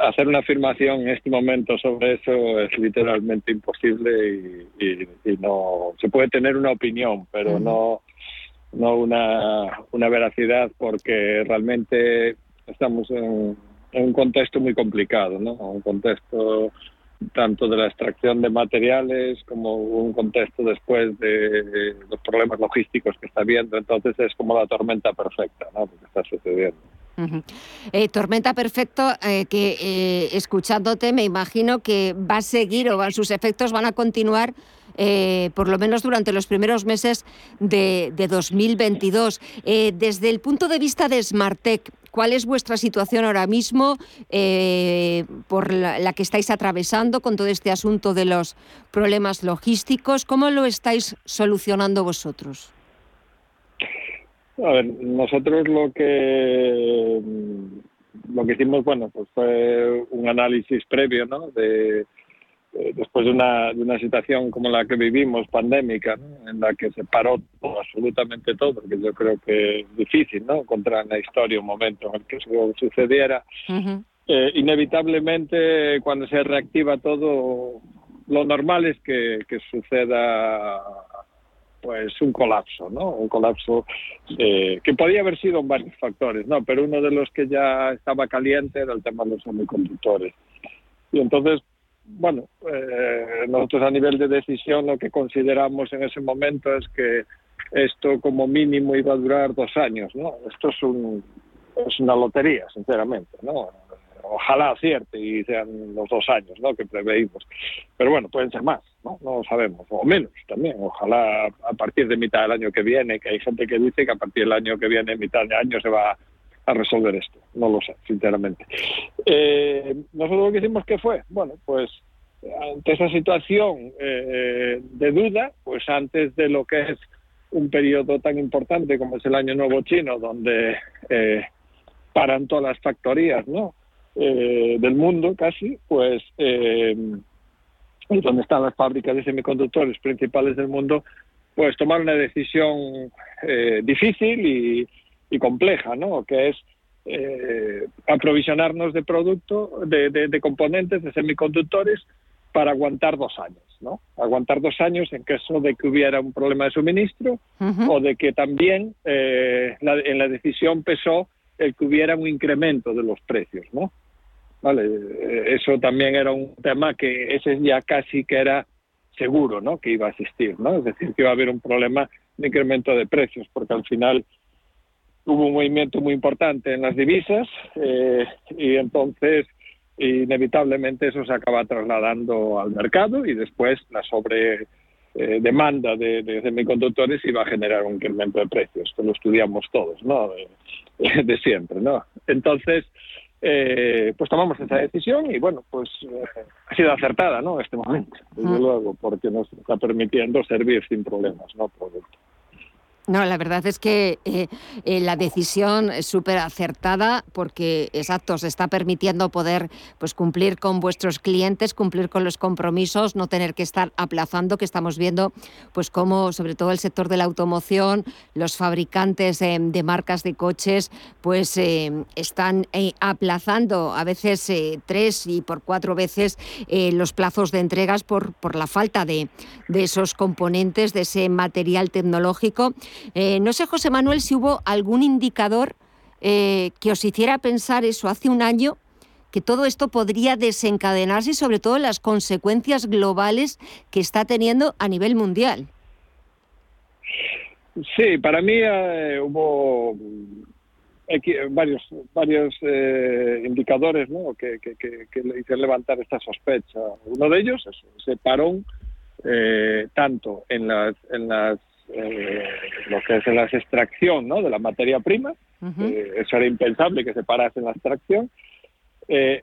hacer una afirmación en este momento sobre eso es literalmente imposible y, no se puede tener una opinión, pero no no una, una veracidad porque realmente estamos en, un contexto muy complicado, ¿no? Un contexto tanto de la extracción de materiales como un contexto después de los problemas logísticos que está habiendo. Entonces es como la tormenta perfecta, ¿no? Lo que está sucediendo. Eh, tormenta Perfecto, eh, que eh, escuchándote me imagino que va a seguir o sus efectos van a continuar por lo menos durante los primeros meses de, 2022. desde el punto de vista de Smartech, ¿cuál es vuestra situación ahora mismo por la, que estáis atravesando con todo este asunto de los problemas logísticos? ¿Cómo lo estáis solucionando vosotros? A ver, nosotros lo que lo que hicimos, bueno, pues fue un análisis previo, ¿no? De eh, después de una, de una situación como la que vivimos, pandémica, en la que se paró todo, absolutamente todo, que yo creo que es difícil, ¿no? Encontrar en la historia un momento en el que eso sucediera. Eh, inevitablemente, cuando se reactiva todo, lo normal es que, que suceda pues un colapso, ¿no? Un colapso eh, que podía haber sido en varios factores, ¿no? Pero uno de los que ya estaba caliente era el tema de los semiconductores. Y entonces, bueno, eh, nosotros a nivel de decisión lo que consideramos en ese momento es que esto como mínimo iba a durar dos años, ¿no? Esto es, un, es una lotería, sinceramente, ¿no? Ojalá acierte y sean los dos años ¿no? que preveímos. Pero bueno, pueden ser más, ¿no? No lo sabemos, o menos también. Ojalá a partir de mitad del año que viene, que hay gente que dice que a partir del año que viene, mitad de año, se va a resolver esto. No lo sé, sinceramente. Eh, nosotros lo que hicimos que fue, bueno, pues ante esa situación eh, de duda, pues antes de lo que es un periodo tan importante como es el Año Nuevo Chino, donde eh, paran todas las factorías, ¿no? Eh, del mundo casi, pues eh, donde están las fábricas de semiconductores principales del mundo, pues tomar una decisión eh, difícil y, compleja, ¿no? Que es eh, aprovisionarnos de producto, de, de, componentes, de semiconductores para aguantar dos años, ¿no? Aguantar dos años en caso de que hubiera un problema de suministro o de que también en la decisión pesó el que hubiera un incremento de los precios, ¿no? Vale, eh, eso también era un tema que ese ya casi que era seguro, ¿no? Que iba a existir, ¿no? Es decir, que iba a haber un problema de incremento de precios, porque al final hubo un movimiento muy importante en las divisas eh, y entonces inevitablemente eso se acaba trasladando al mercado y después la sobre eh, demanda de, de, semiconductores iba a generar un incremento de precios, que lo estudiamos todos, ¿no? De, de siempre, ¿no? Entonces, eh, pues tomamos esa decisión y bueno, pues eh, ha sido acertada, ¿no? En este momento, desde luego, porque nos está permitiendo servir sin problemas, ¿no? Producto. No, la verdad es que eh, eh, la decisión es súper acertada porque, exacto, se está permitiendo poder pues, cumplir con vuestros clientes, cumplir con los compromisos, no tener que estar aplazando, que estamos viendo pues cómo, sobre todo el sector de la automoción, los fabricantes eh, de marcas de coches, pues están aplazando a veces tres y por cuatro veces los plazos de entregas por, por la falta de, de esos componentes, de ese material tecnológico. Eh, no sé, José Manuel, si hubo algún indicador eh, que os hiciera pensar eso hace un año, que todo esto podría desencadenarse y sobre todo las consecuencias globales que está teniendo a nivel mundial. Sí, para mí eh, hubo varios varios indicadores ¿no? que, que, hicieron levantar esta sospecha. Uno de ellos es ese parón tanto en las en las eh, lo que es la extracción ¿no? de la materia prima, eh, eso era impensable que se parase en la extracción. Eh,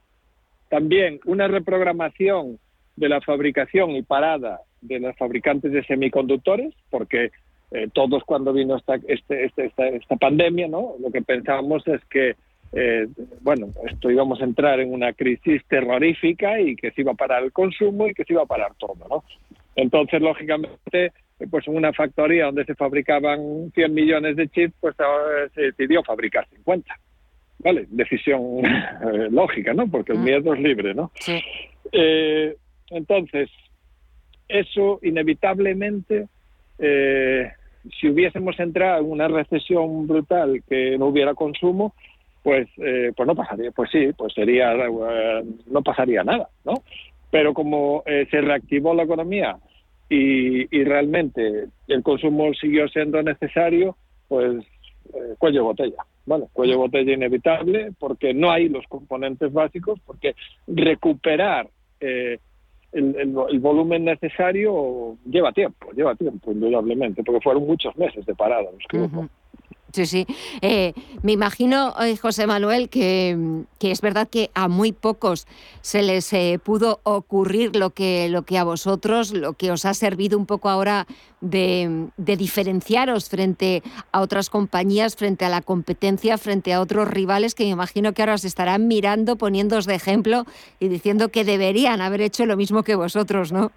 también una reprogramación de la fabricación y parada de los fabricantes de semiconductores, porque eh, todos cuando vino esta, este, este- esta, esta pandemia, ¿no? lo que pensábamos es que eh, bueno, esto íbamos a entrar en una crisis terrorífica y que se iba a parar el consumo y que se iba a parar todo, ¿no? Entonces, lógicamente, pues en una factoría donde se fabricaban 100 millones de chips, pues ahora se decidió fabricar 50. ¿Vale? Decisión eh, lógica, ¿no? Porque el miedo es libre, ¿no? Eh, entonces, eso inevitablemente, eh, si hubiésemos entrado en una recesión brutal que no hubiera consumo, pues, eh, pues no pasaría, pues sí, pues sería, eh, no pasaría nada, ¿no? Pero como eh, se reactivó la economía y, y realmente el consumo siguió siendo necesario, pues eh, cuello botella, ¿vale? Cuello botella inevitable porque no hay los componentes básicos, porque recuperar eh, el, el, volumen necesario lleva tiempo, lleva tiempo, indudablemente, porque fueron muchos meses de parada los que hubo. Sí, sí. Eh, me imagino, eh, José Manuel, que, que es verdad que a muy pocos se les eh, pudo ocurrir lo que, lo que a vosotros, lo que os ha servido un poco ahora de, diferenciaros frente a otras compañías, frente a la competencia, frente a otros rivales que me imagino que ahora os estarán mirando, poniéndoos de ejemplo y diciendo que deberían haber hecho lo mismo que vosotros, ¿no?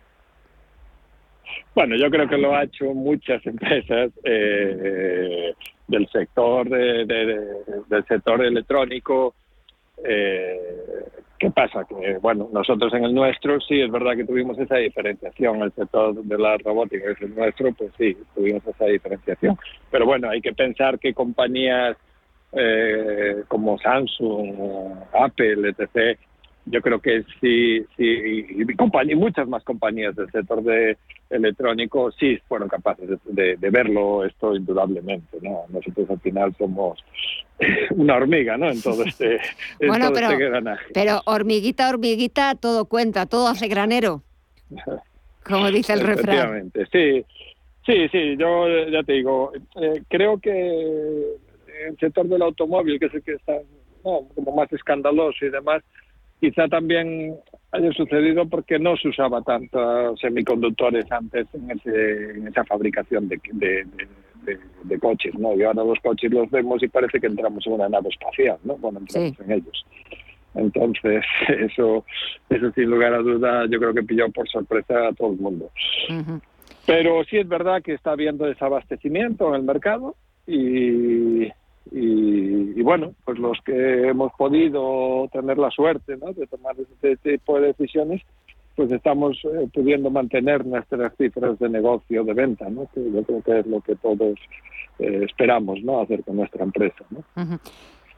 Bueno, yo creo que lo ha hecho muchas empresas del sector de- de- de- del sector electrónico. Eh, ¿Qué pasa? Que bueno, nosotros en el nuestro sí es verdad que tuvimos esa diferenciación. El sector de la robótica es el nuestro, pues sí, tuvimos esa diferenciación. Pero bueno, hay que pensar que compañías eh, como Samsung, Apple, etc. Yo creo que sí, sí, y, muchas más compañías del sector de electrónico sí fueron capaces de, de- de verlo esto indudablemente, ¿no? Nosotros al final somos una hormiga, ¿no? En todo este, en Bueno, todo pero, este granaje. pero hormiguita, hormiguita, todo cuenta, todo hace granero, como dice el refrán. Sí, sí, sí, yo ya te digo, eh, creo que el sector del automóvil, que es el que está no, como más escandaloso y demás, quizá también haya sucedido porque no se usaba tanto semiconductores antes en, ese, en esa fabricación de, de, de- coches, ¿no? Y ahora los coches los vemos y parece que entramos en una nave espacial, ¿no? Bueno, entramos en ellos. Entonces, eso, eso sin lugar a duda, yo creo que pilló por sorpresa a todo el mundo. Pero sí es verdad que está habiendo desabastecimiento en el mercado y, y, bueno, pues los que hemos podido tener la suerte ¿no? de tomar este tipo de decisiones, pues estamos eh, pudiendo mantener nuestras cifras de negocio, de venta, ¿no? que yo creo que es lo que todos eh, esperamos ¿no? hacer con nuestra empresa. ¿no? Ujú.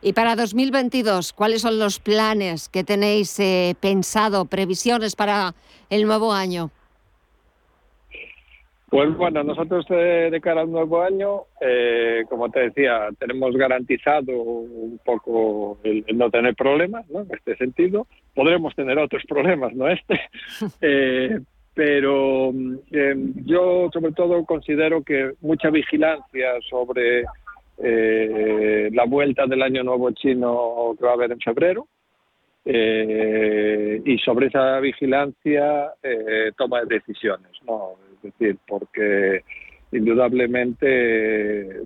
Y para 2022, ¿cuáles son los planes que tenéis eh, pensado, previsiones para el nuevo año? Pues bueno, nosotros eh, de cara al nuevo año, eh, como te decía, tenemos garantizado un poco el, no tener problemas, ¿no? En este sentido, podremos tener otros problemas, no este, eh, pero yo sobre todo considero que mucha vigilancia sobre la vuelta del año nuevo chino que va a haber en febrero, eh, y sobre esa vigilancia eh, toma decisiones, ¿no? Decir, porque indudablemente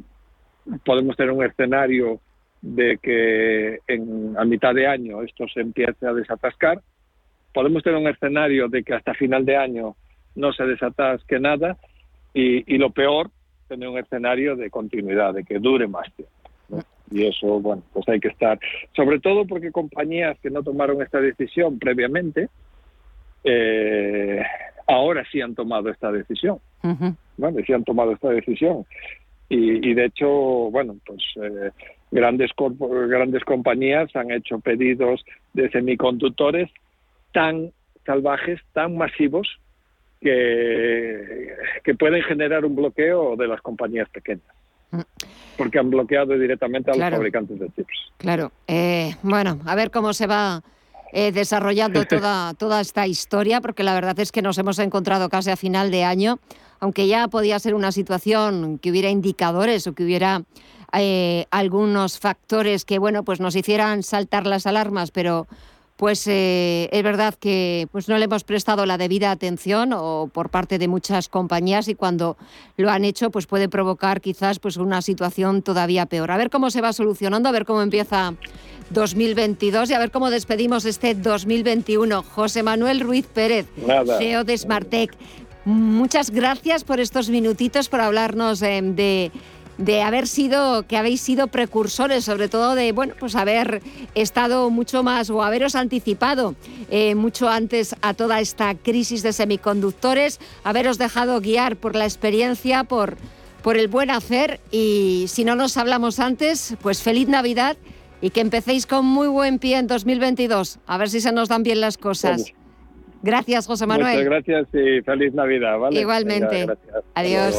podemos tener un escenario de que en, a mitad de año esto se empiece a desatascar, podemos tener un escenario de que hasta final de año no se desatasque nada. Y, y lo peor, tener un escenario de continuidad, de que dure más tiempo y eso, bueno, pues hay que estar, sobre todo porque compañías que no tomaron esta decisión previamente, eh, ahora sí han tomado esta decisión. Sí han tomado esta decisión. Y, de hecho, bueno, pues eh, grandes, grandes compañías han hecho pedidos de semiconductores tan salvajes, tan masivos, que, que pueden generar un bloqueo de las compañías pequeñas. Mm porque han bloqueado directamente a los fabricantes de chips. Claro. Eh, bueno, a ver cómo se va eh, desarrollando toda, toda esta historia, porque la verdad es que nos hemos encontrado casi a final de año, aunque ya podía ser una situación que hubiera indicadores o que hubiera eh, algunos factores que, bueno, pues nos hicieran saltar las alarmas, pero pues eh, es verdad que pues no le hemos prestado la debida atención o por parte de muchas compañías y cuando lo han hecho pues puede provocar quizás pues una situación todavía peor. A ver cómo se va solucionando, a ver cómo empieza 2022 y a ver cómo despedimos este 2021. José Manuel Ruiz Pérez, CEO de Smartec. Muchas gracias por estos minutitos, por hablarnos eh, de de haber sido, que habéis sido precursores, sobre todo de, bueno, pues haber estado mucho más o haberos anticipado eh, mucho antes a toda esta crisis de semiconductores, haberos dejado guiar por la experiencia, por, por el buen hacer y si no nos hablamos antes, pues feliz Navidad y que empecéis con muy buen pie en 2022, a ver si se nos dan bien las cosas. Gracias, José Manuel. Muchas gracias y feliz Navidad. ¿vale? Igualmente. Adiós.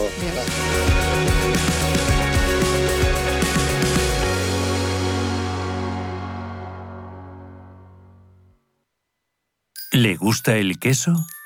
¿Le gusta el queso?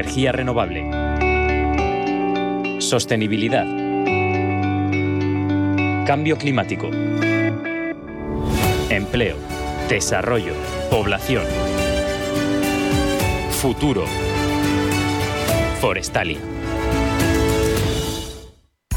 Energía renovable. Sostenibilidad. Cambio climático. Empleo. Desarrollo. Población. Futuro. Forestalia.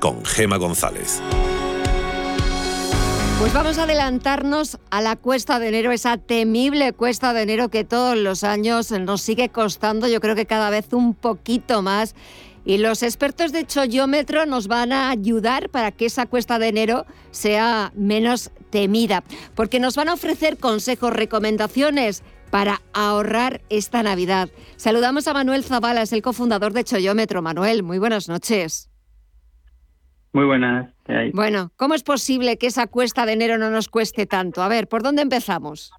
con Gema González. Pues vamos a adelantarnos a la cuesta de enero, esa temible cuesta de enero que todos los años nos sigue costando, yo creo que cada vez un poquito más. Y los expertos de chollómetro nos van a ayudar para que esa cuesta de enero sea menos temida, porque nos van a ofrecer consejos, recomendaciones para ahorrar esta Navidad. Saludamos a Manuel Zavala, es el cofundador de Chollómetro. Manuel, muy buenas noches. Muy buenas. Bueno, ¿cómo es posible que esa cuesta de enero no nos cueste tanto? A ver, ¿por dónde empezamos?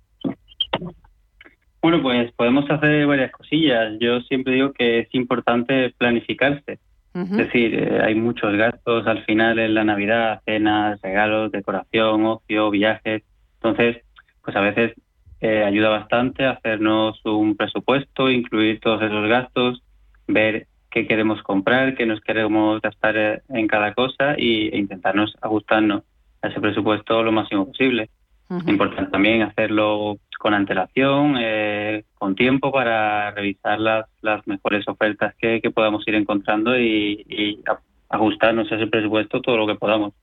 Bueno, pues podemos hacer varias cosillas. Yo siempre digo que es importante planificarse. Es decir, eh, hay muchos gastos al final en la Navidad, cenas, regalos, decoración, ocio, viajes. Entonces, pues a veces eh, ayuda bastante hacernos un presupuesto, incluir todos esos gastos, ver qué queremos comprar, qué nos queremos gastar eh, en cada cosa y, e intentarnos ajustarnos a ese presupuesto lo máximo posible. Importante también hacerlo con antelación, eh, con tiempo para revisar las, las mejores ofertas que, que podamos ir encontrando y, y ajustarnos a ese presupuesto todo lo que podamos.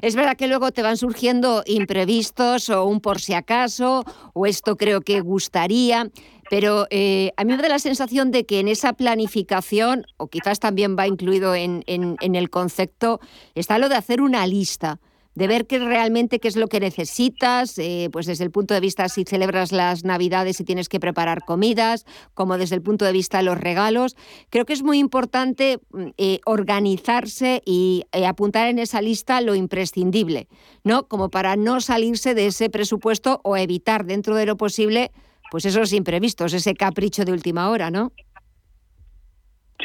Es verdad que luego te van surgiendo imprevistos o un por si acaso, o esto creo que gustaría, pero eh, a mí me da la sensación de que en esa planificación, o quizás también va incluido en, el concepto, está lo de hacer una lista de ver qué realmente qué es lo que necesitas, eh, pues desde el punto de vista si celebras las Navidades y tienes que preparar comidas, como desde el punto de vista de los regalos. Creo que es muy importante mm, eh, organizarse y apuntar en esa lista lo imprescindible, ¿no? Como para no salirse de ese presupuesto o evitar dentro de lo posible pues esos imprevistos, ese capricho de última hora, ¿no?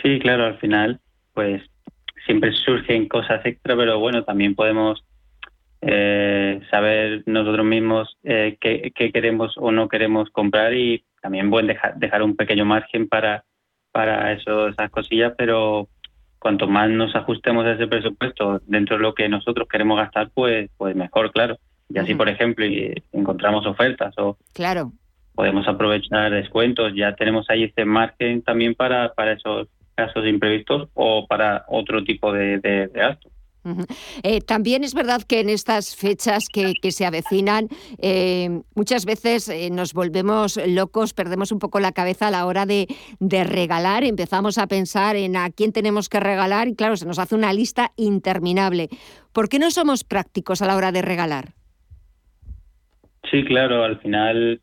Sí, claro, al final, pues siempre surgen cosas extra, pero bueno, también podemos eh, saber nosotros mismos eh, qué, queremos o no queremos comprar y también bueno, dejar, dejar un pequeño margen para, para eso, esas cosillas, pero cuanto más nos ajustemos a ese presupuesto dentro de lo que nosotros queremos gastar, pues, pues mejor, claro. Y así, por ejemplo, encontramos ofertas o claro. Podemos aprovechar descuentos, ya tenemos ahí ese margen también para, para esos casos imprevistos o para otro tipo de, de, de gastos. Eh, también es verdad que en estas fechas que, se avecinan, eh, muchas veces eh, nos volvemos locos, perdemos un poco la cabeza a la hora de, regalar, empezamos a pensar en a quién tenemos que regalar y claro, se nos hace una lista interminable. ¿Por qué no somos prácticos a la hora de regalar? Sí, claro, al final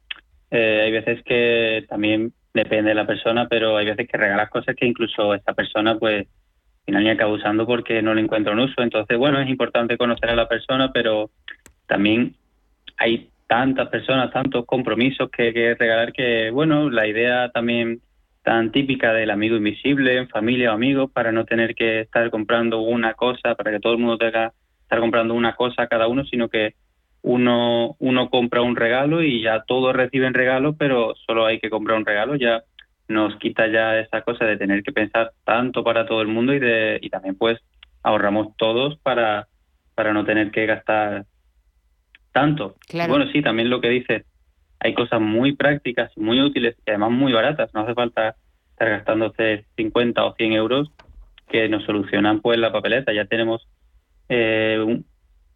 hay veces que también depende de la persona, pero hay veces que regalas cosas que incluso esta persona pues final ni acabo usando porque no le encuentro un uso. Entonces, bueno, es importante conocer a la persona, pero también hay tantas personas, tantos compromisos que, que regalar que, bueno, la idea también tan típica del amigo invisible en familia o amigos para no tener que estar comprando una cosa, para que todo el mundo tenga estar comprando una cosa cada uno, sino que uno, uno compra un regalo y ya todos reciben regalo, pero solo hay que comprar un regalo, ya nos quita ya esa cosa de tener que pensar tanto para todo el mundo y, de, y también pues ahorramos todos para, para no tener que gastar tanto. Bueno, sí, también lo que dices, hay cosas muy prácticas muy útiles y además muy baratas, no hace falta estar gastándose 50 o 100 euros que nos solucionan pues la papeleta, ya tenemos eh, un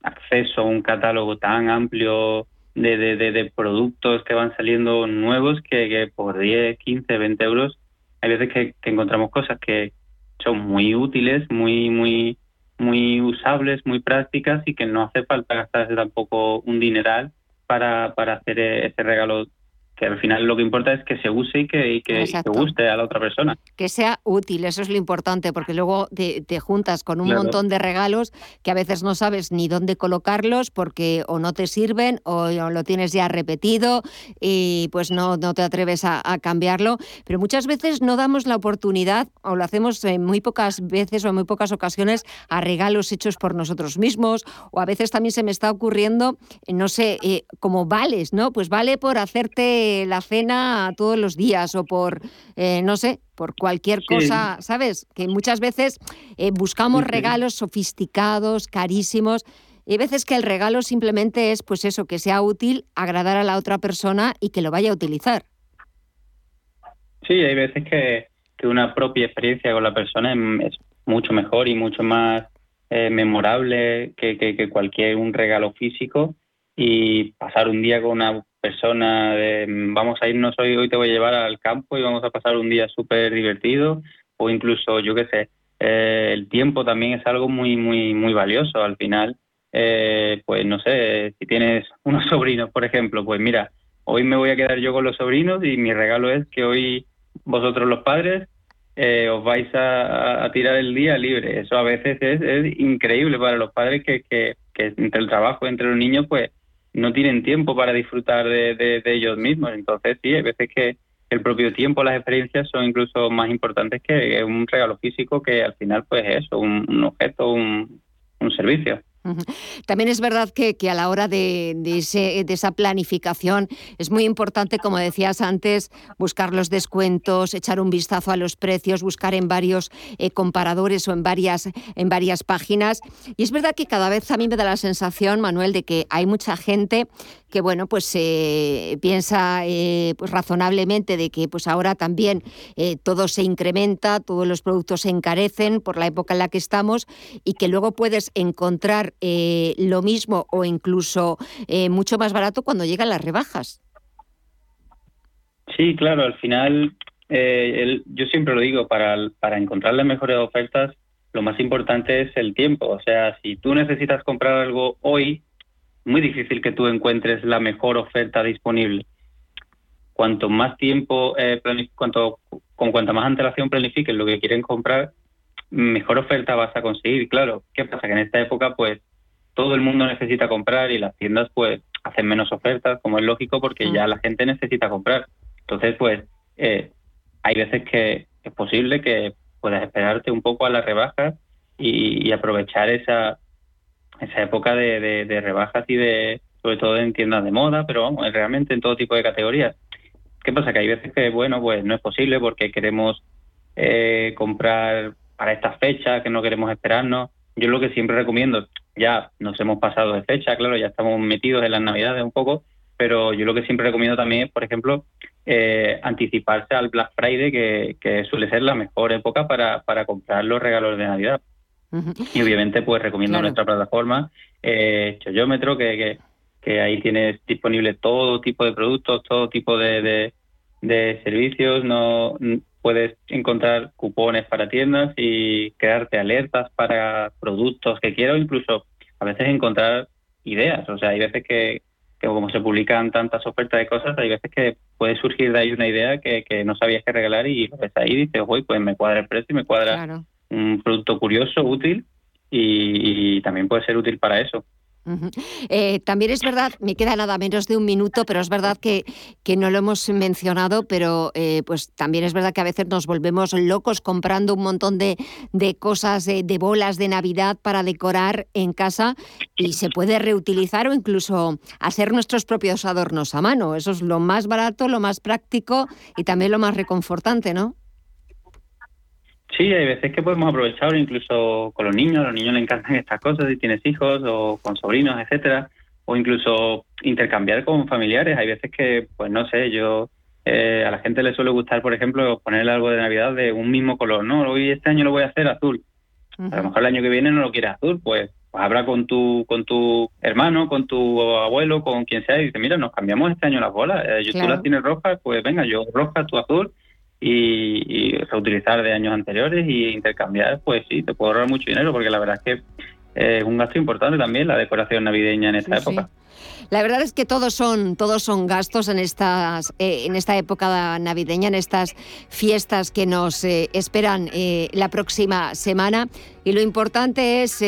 acceso a un catálogo tan amplio de, de, de, productos que van saliendo nuevos que, por 10, 15, 20 euros hay veces que, encontramos cosas que son muy útiles, muy, muy, muy usables, muy prácticas y que no hace falta gastarse tampoco un dineral para, para hacer ese regalo que al final lo que importa es que se use y que, que, guste a la otra persona. Que sea útil, eso es lo importante, porque luego te, juntas con un montón de regalos que a veces no sabes ni dónde colocarlos porque o no te sirven o, lo tienes ya repetido y pues no, no te atreves a, cambiarlo. Pero muchas veces no damos la oportunidad o lo hacemos en muy pocas veces o en muy pocas ocasiones a regalos hechos por nosotros mismos o a veces también se me está ocurriendo, no sé, eh, como vales, ¿no? Pues vale por hacerte la cena todos los días o por, eh, no sé, por cualquier cosa, ¿sabes? Que muchas veces eh, buscamos regalos sofisticados, carísimos. Y hay veces que el regalo simplemente es, pues eso, que sea útil, agradar a la otra persona y que lo vaya a utilizar. Sí, hay veces que, una propia experiencia con la persona es mucho mejor y mucho más eh, memorable que, que, cualquier un regalo físico y pasar un día con una persona de vamos a irnos hoy, hoy te voy a llevar al campo y vamos a pasar un día súper divertido o incluso, yo qué sé, eh, el tiempo también es algo muy, muy, muy valioso. Al final, eh, pues no sé, si tienes unos sobrinos, por ejemplo, pues mira, hoy me voy a quedar yo con los sobrinos y mi regalo es que hoy vosotros los padres eh, os vais a, tirar el día libre. Eso a veces es, increíble para los padres que, que, que entre el trabajo, entre los niños, pues no tienen tiempo para disfrutar de, ellos mismos. Entonces, sí, hay veces que el propio tiempo, las experiencias son incluso más importantes que un regalo físico que al final, pues eso, un, objeto, un, servicio. También es verdad que, a la hora de, esa planificación es muy importante, como decías antes, buscar los descuentos, echar un vistazo a los precios, buscar en varios eh, comparadores o en varias, en varias páginas. Y es verdad que cada vez a mí me da la sensación, Manuel, de que hay mucha gente que bueno, pues eh, piensa eh, pues razonablemente de que pues ahora también todo se incrementa, todos los productos se encarecen por la época en la que estamos y que luego puedes encontrar eh, lo mismo o incluso eh, mucho más barato cuando llegan las rebajas. Sí, claro, al final eh, yo siempre lo digo, para, para encontrar las mejores ofertas lo más importante es el tiempo. O sea, si tú necesitas comprar algo hoy, muy difícil que tú encuentres la mejor oferta disponible. Cuanto más tiempo, cuanto, con cuanta más antelación planifiquen lo que quieren comprar, mejor oferta vas a conseguir. Claro, ¿qué pasa? Que en esta época, pues, todo el mundo necesita comprar y las tiendas, pues, hacen menos ofertas, como es lógico, porque ya mm. la gente necesita comprar. Entonces, pues, eh, hay veces que es posible que puedas esperarte un poco a las rebajas y, aprovechar esa, esa época de, rebajas y de, sobre todo en tiendas de moda, pero vamos, realmente en todo tipo de categorías. ¿Qué pasa? Que hay veces que, bueno, pues no es posible porque queremos eh, comprar para esta fecha, que no queremos esperarnos. Yo lo que siempre recomiendo, ya nos hemos pasado de fecha, claro, ya estamos metidos en las navidades un poco, pero yo lo que siempre recomiendo también es, por ejemplo, eh, anticiparse al Black Friday, que, suele ser la mejor época para, para comprar los regalos de Navidad. Y obviamente, pues recomiendo nuestra plataforma, eh, Choyómetro, que, que, ahí tienes disponible todo tipo de productos, todo tipo de, de, de servicios. No, puedes encontrar cupones para tiendas y crearte alertas para productos que quiero, incluso a veces encontrar ideas. O sea, hay veces que, como se publican tantas ofertas de cosas, hay veces que puede surgir de ahí una idea que, no sabías que regalar y lo ves ahí y dices, uy, pues me cuadra el precio y me cuadra un producto curioso, útil y también puede ser útil para eso. Eh, también es verdad, me queda nada menos de un minuto, pero es verdad que, que no lo hemos mencionado, pero eh, pues también es verdad que a veces nos volvemos locos comprando un montón de, de cosas, de, bolas de Navidad para decorar en casa y se puede reutilizar o incluso hacer nuestros propios adornos a mano. Eso es lo más barato, lo más práctico y también lo más reconfortante, ¿no? Sí, hay veces que podemos aprovechar incluso con los niños, a los niños les encantan estas cosas, si tienes hijos o con sobrinos, etcétera, o incluso intercambiar con familiares. Hay veces que, pues no sé, yo eh, a la gente le suele gustar, por ejemplo, poner algo de Navidad de un mismo color, ¿no? Hoy este año lo voy a hacer azul. A lo mejor el año que viene no lo quieres azul, pues, pues habla con tu con tu hermano, con tu abuelo, con quien sea y dice, mira, nos cambiamos este año las bolas. Eh, yo, Tú las tienes rojas, pues venga, yo roja, tú azul y, reutilizar de años anteriores y intercambiar, pues sí, te puedo ahorrar mucho dinero porque la verdad es que es un gasto importante también la decoración navideña en esta época. La verdad es que todos son, todos son gastos en, estas, eh, en esta época navideña, en estas fiestas que nos eh, esperan eh, la próxima semana. Y lo importante es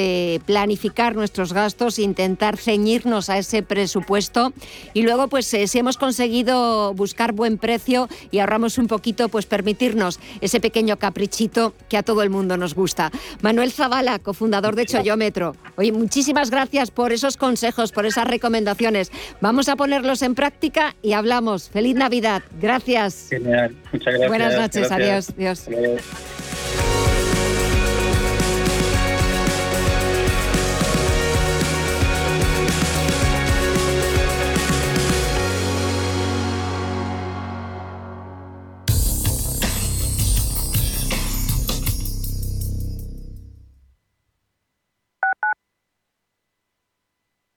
planificar nuestros gastos, intentar ceñirnos a ese presupuesto y luego, pues, si hemos conseguido buscar buen precio y ahorramos un poquito, pues permitirnos ese pequeño caprichito que a todo el mundo nos gusta. Manuel Zavala, cofundador de Choyómetro. Oye, muchísimas gracias por esos consejos, por esas recomendaciones Vamos a ponerlos en práctica y hablamos. Feliz Navidad. Gracias. Genial. Muchas gracias. Buenas noches. Adiós. Adiós.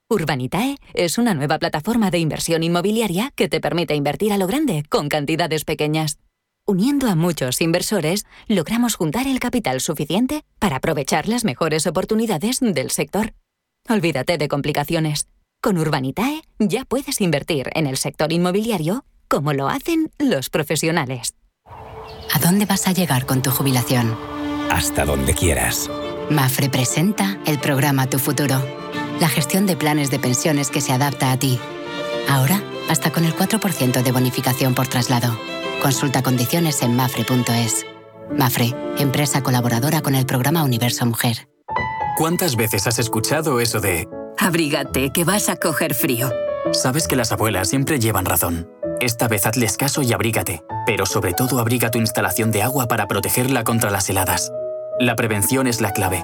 Urbanitae es una nueva plataforma de inversión inmobiliaria que te permite invertir a lo grande con cantidades pequeñas. Uniendo a muchos inversores, logramos juntar el capital suficiente para aprovechar las mejores oportunidades del sector. Olvídate de complicaciones. Con Urbanitae ya puedes invertir en el sector inmobiliario como lo hacen los profesionales. ¿A dónde vas a llegar con tu jubilación? Hasta donde quieras. Mafre presenta el programa Tu Futuro la gestión de planes de pensiones que se adapta a ti. Ahora, hasta con el 4% de bonificación por traslado. Consulta condiciones en mafre.es. Mafre, empresa colaboradora con el programa Universo Mujer. ¿Cuántas veces has escuchado eso de... Abrígate, que vas a coger frío? Sabes que las abuelas siempre llevan razón. Esta vez hazles caso y abrígate, pero sobre todo abriga tu instalación de agua para protegerla contra las heladas. La prevención es la clave.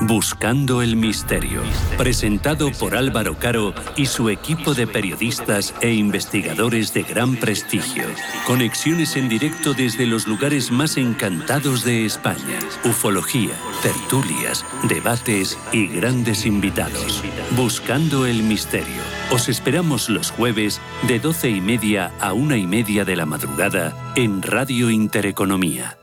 Buscando el misterio, presentado por Álvaro Caro y su equipo de periodistas e investigadores de gran prestigio. Conexiones en directo desde los lugares más encantados de España. Ufología, tertulias, debates y grandes invitados. Buscando el misterio. Os esperamos los jueves de 12 y media a una y media de la madrugada en Radio Intereconomía.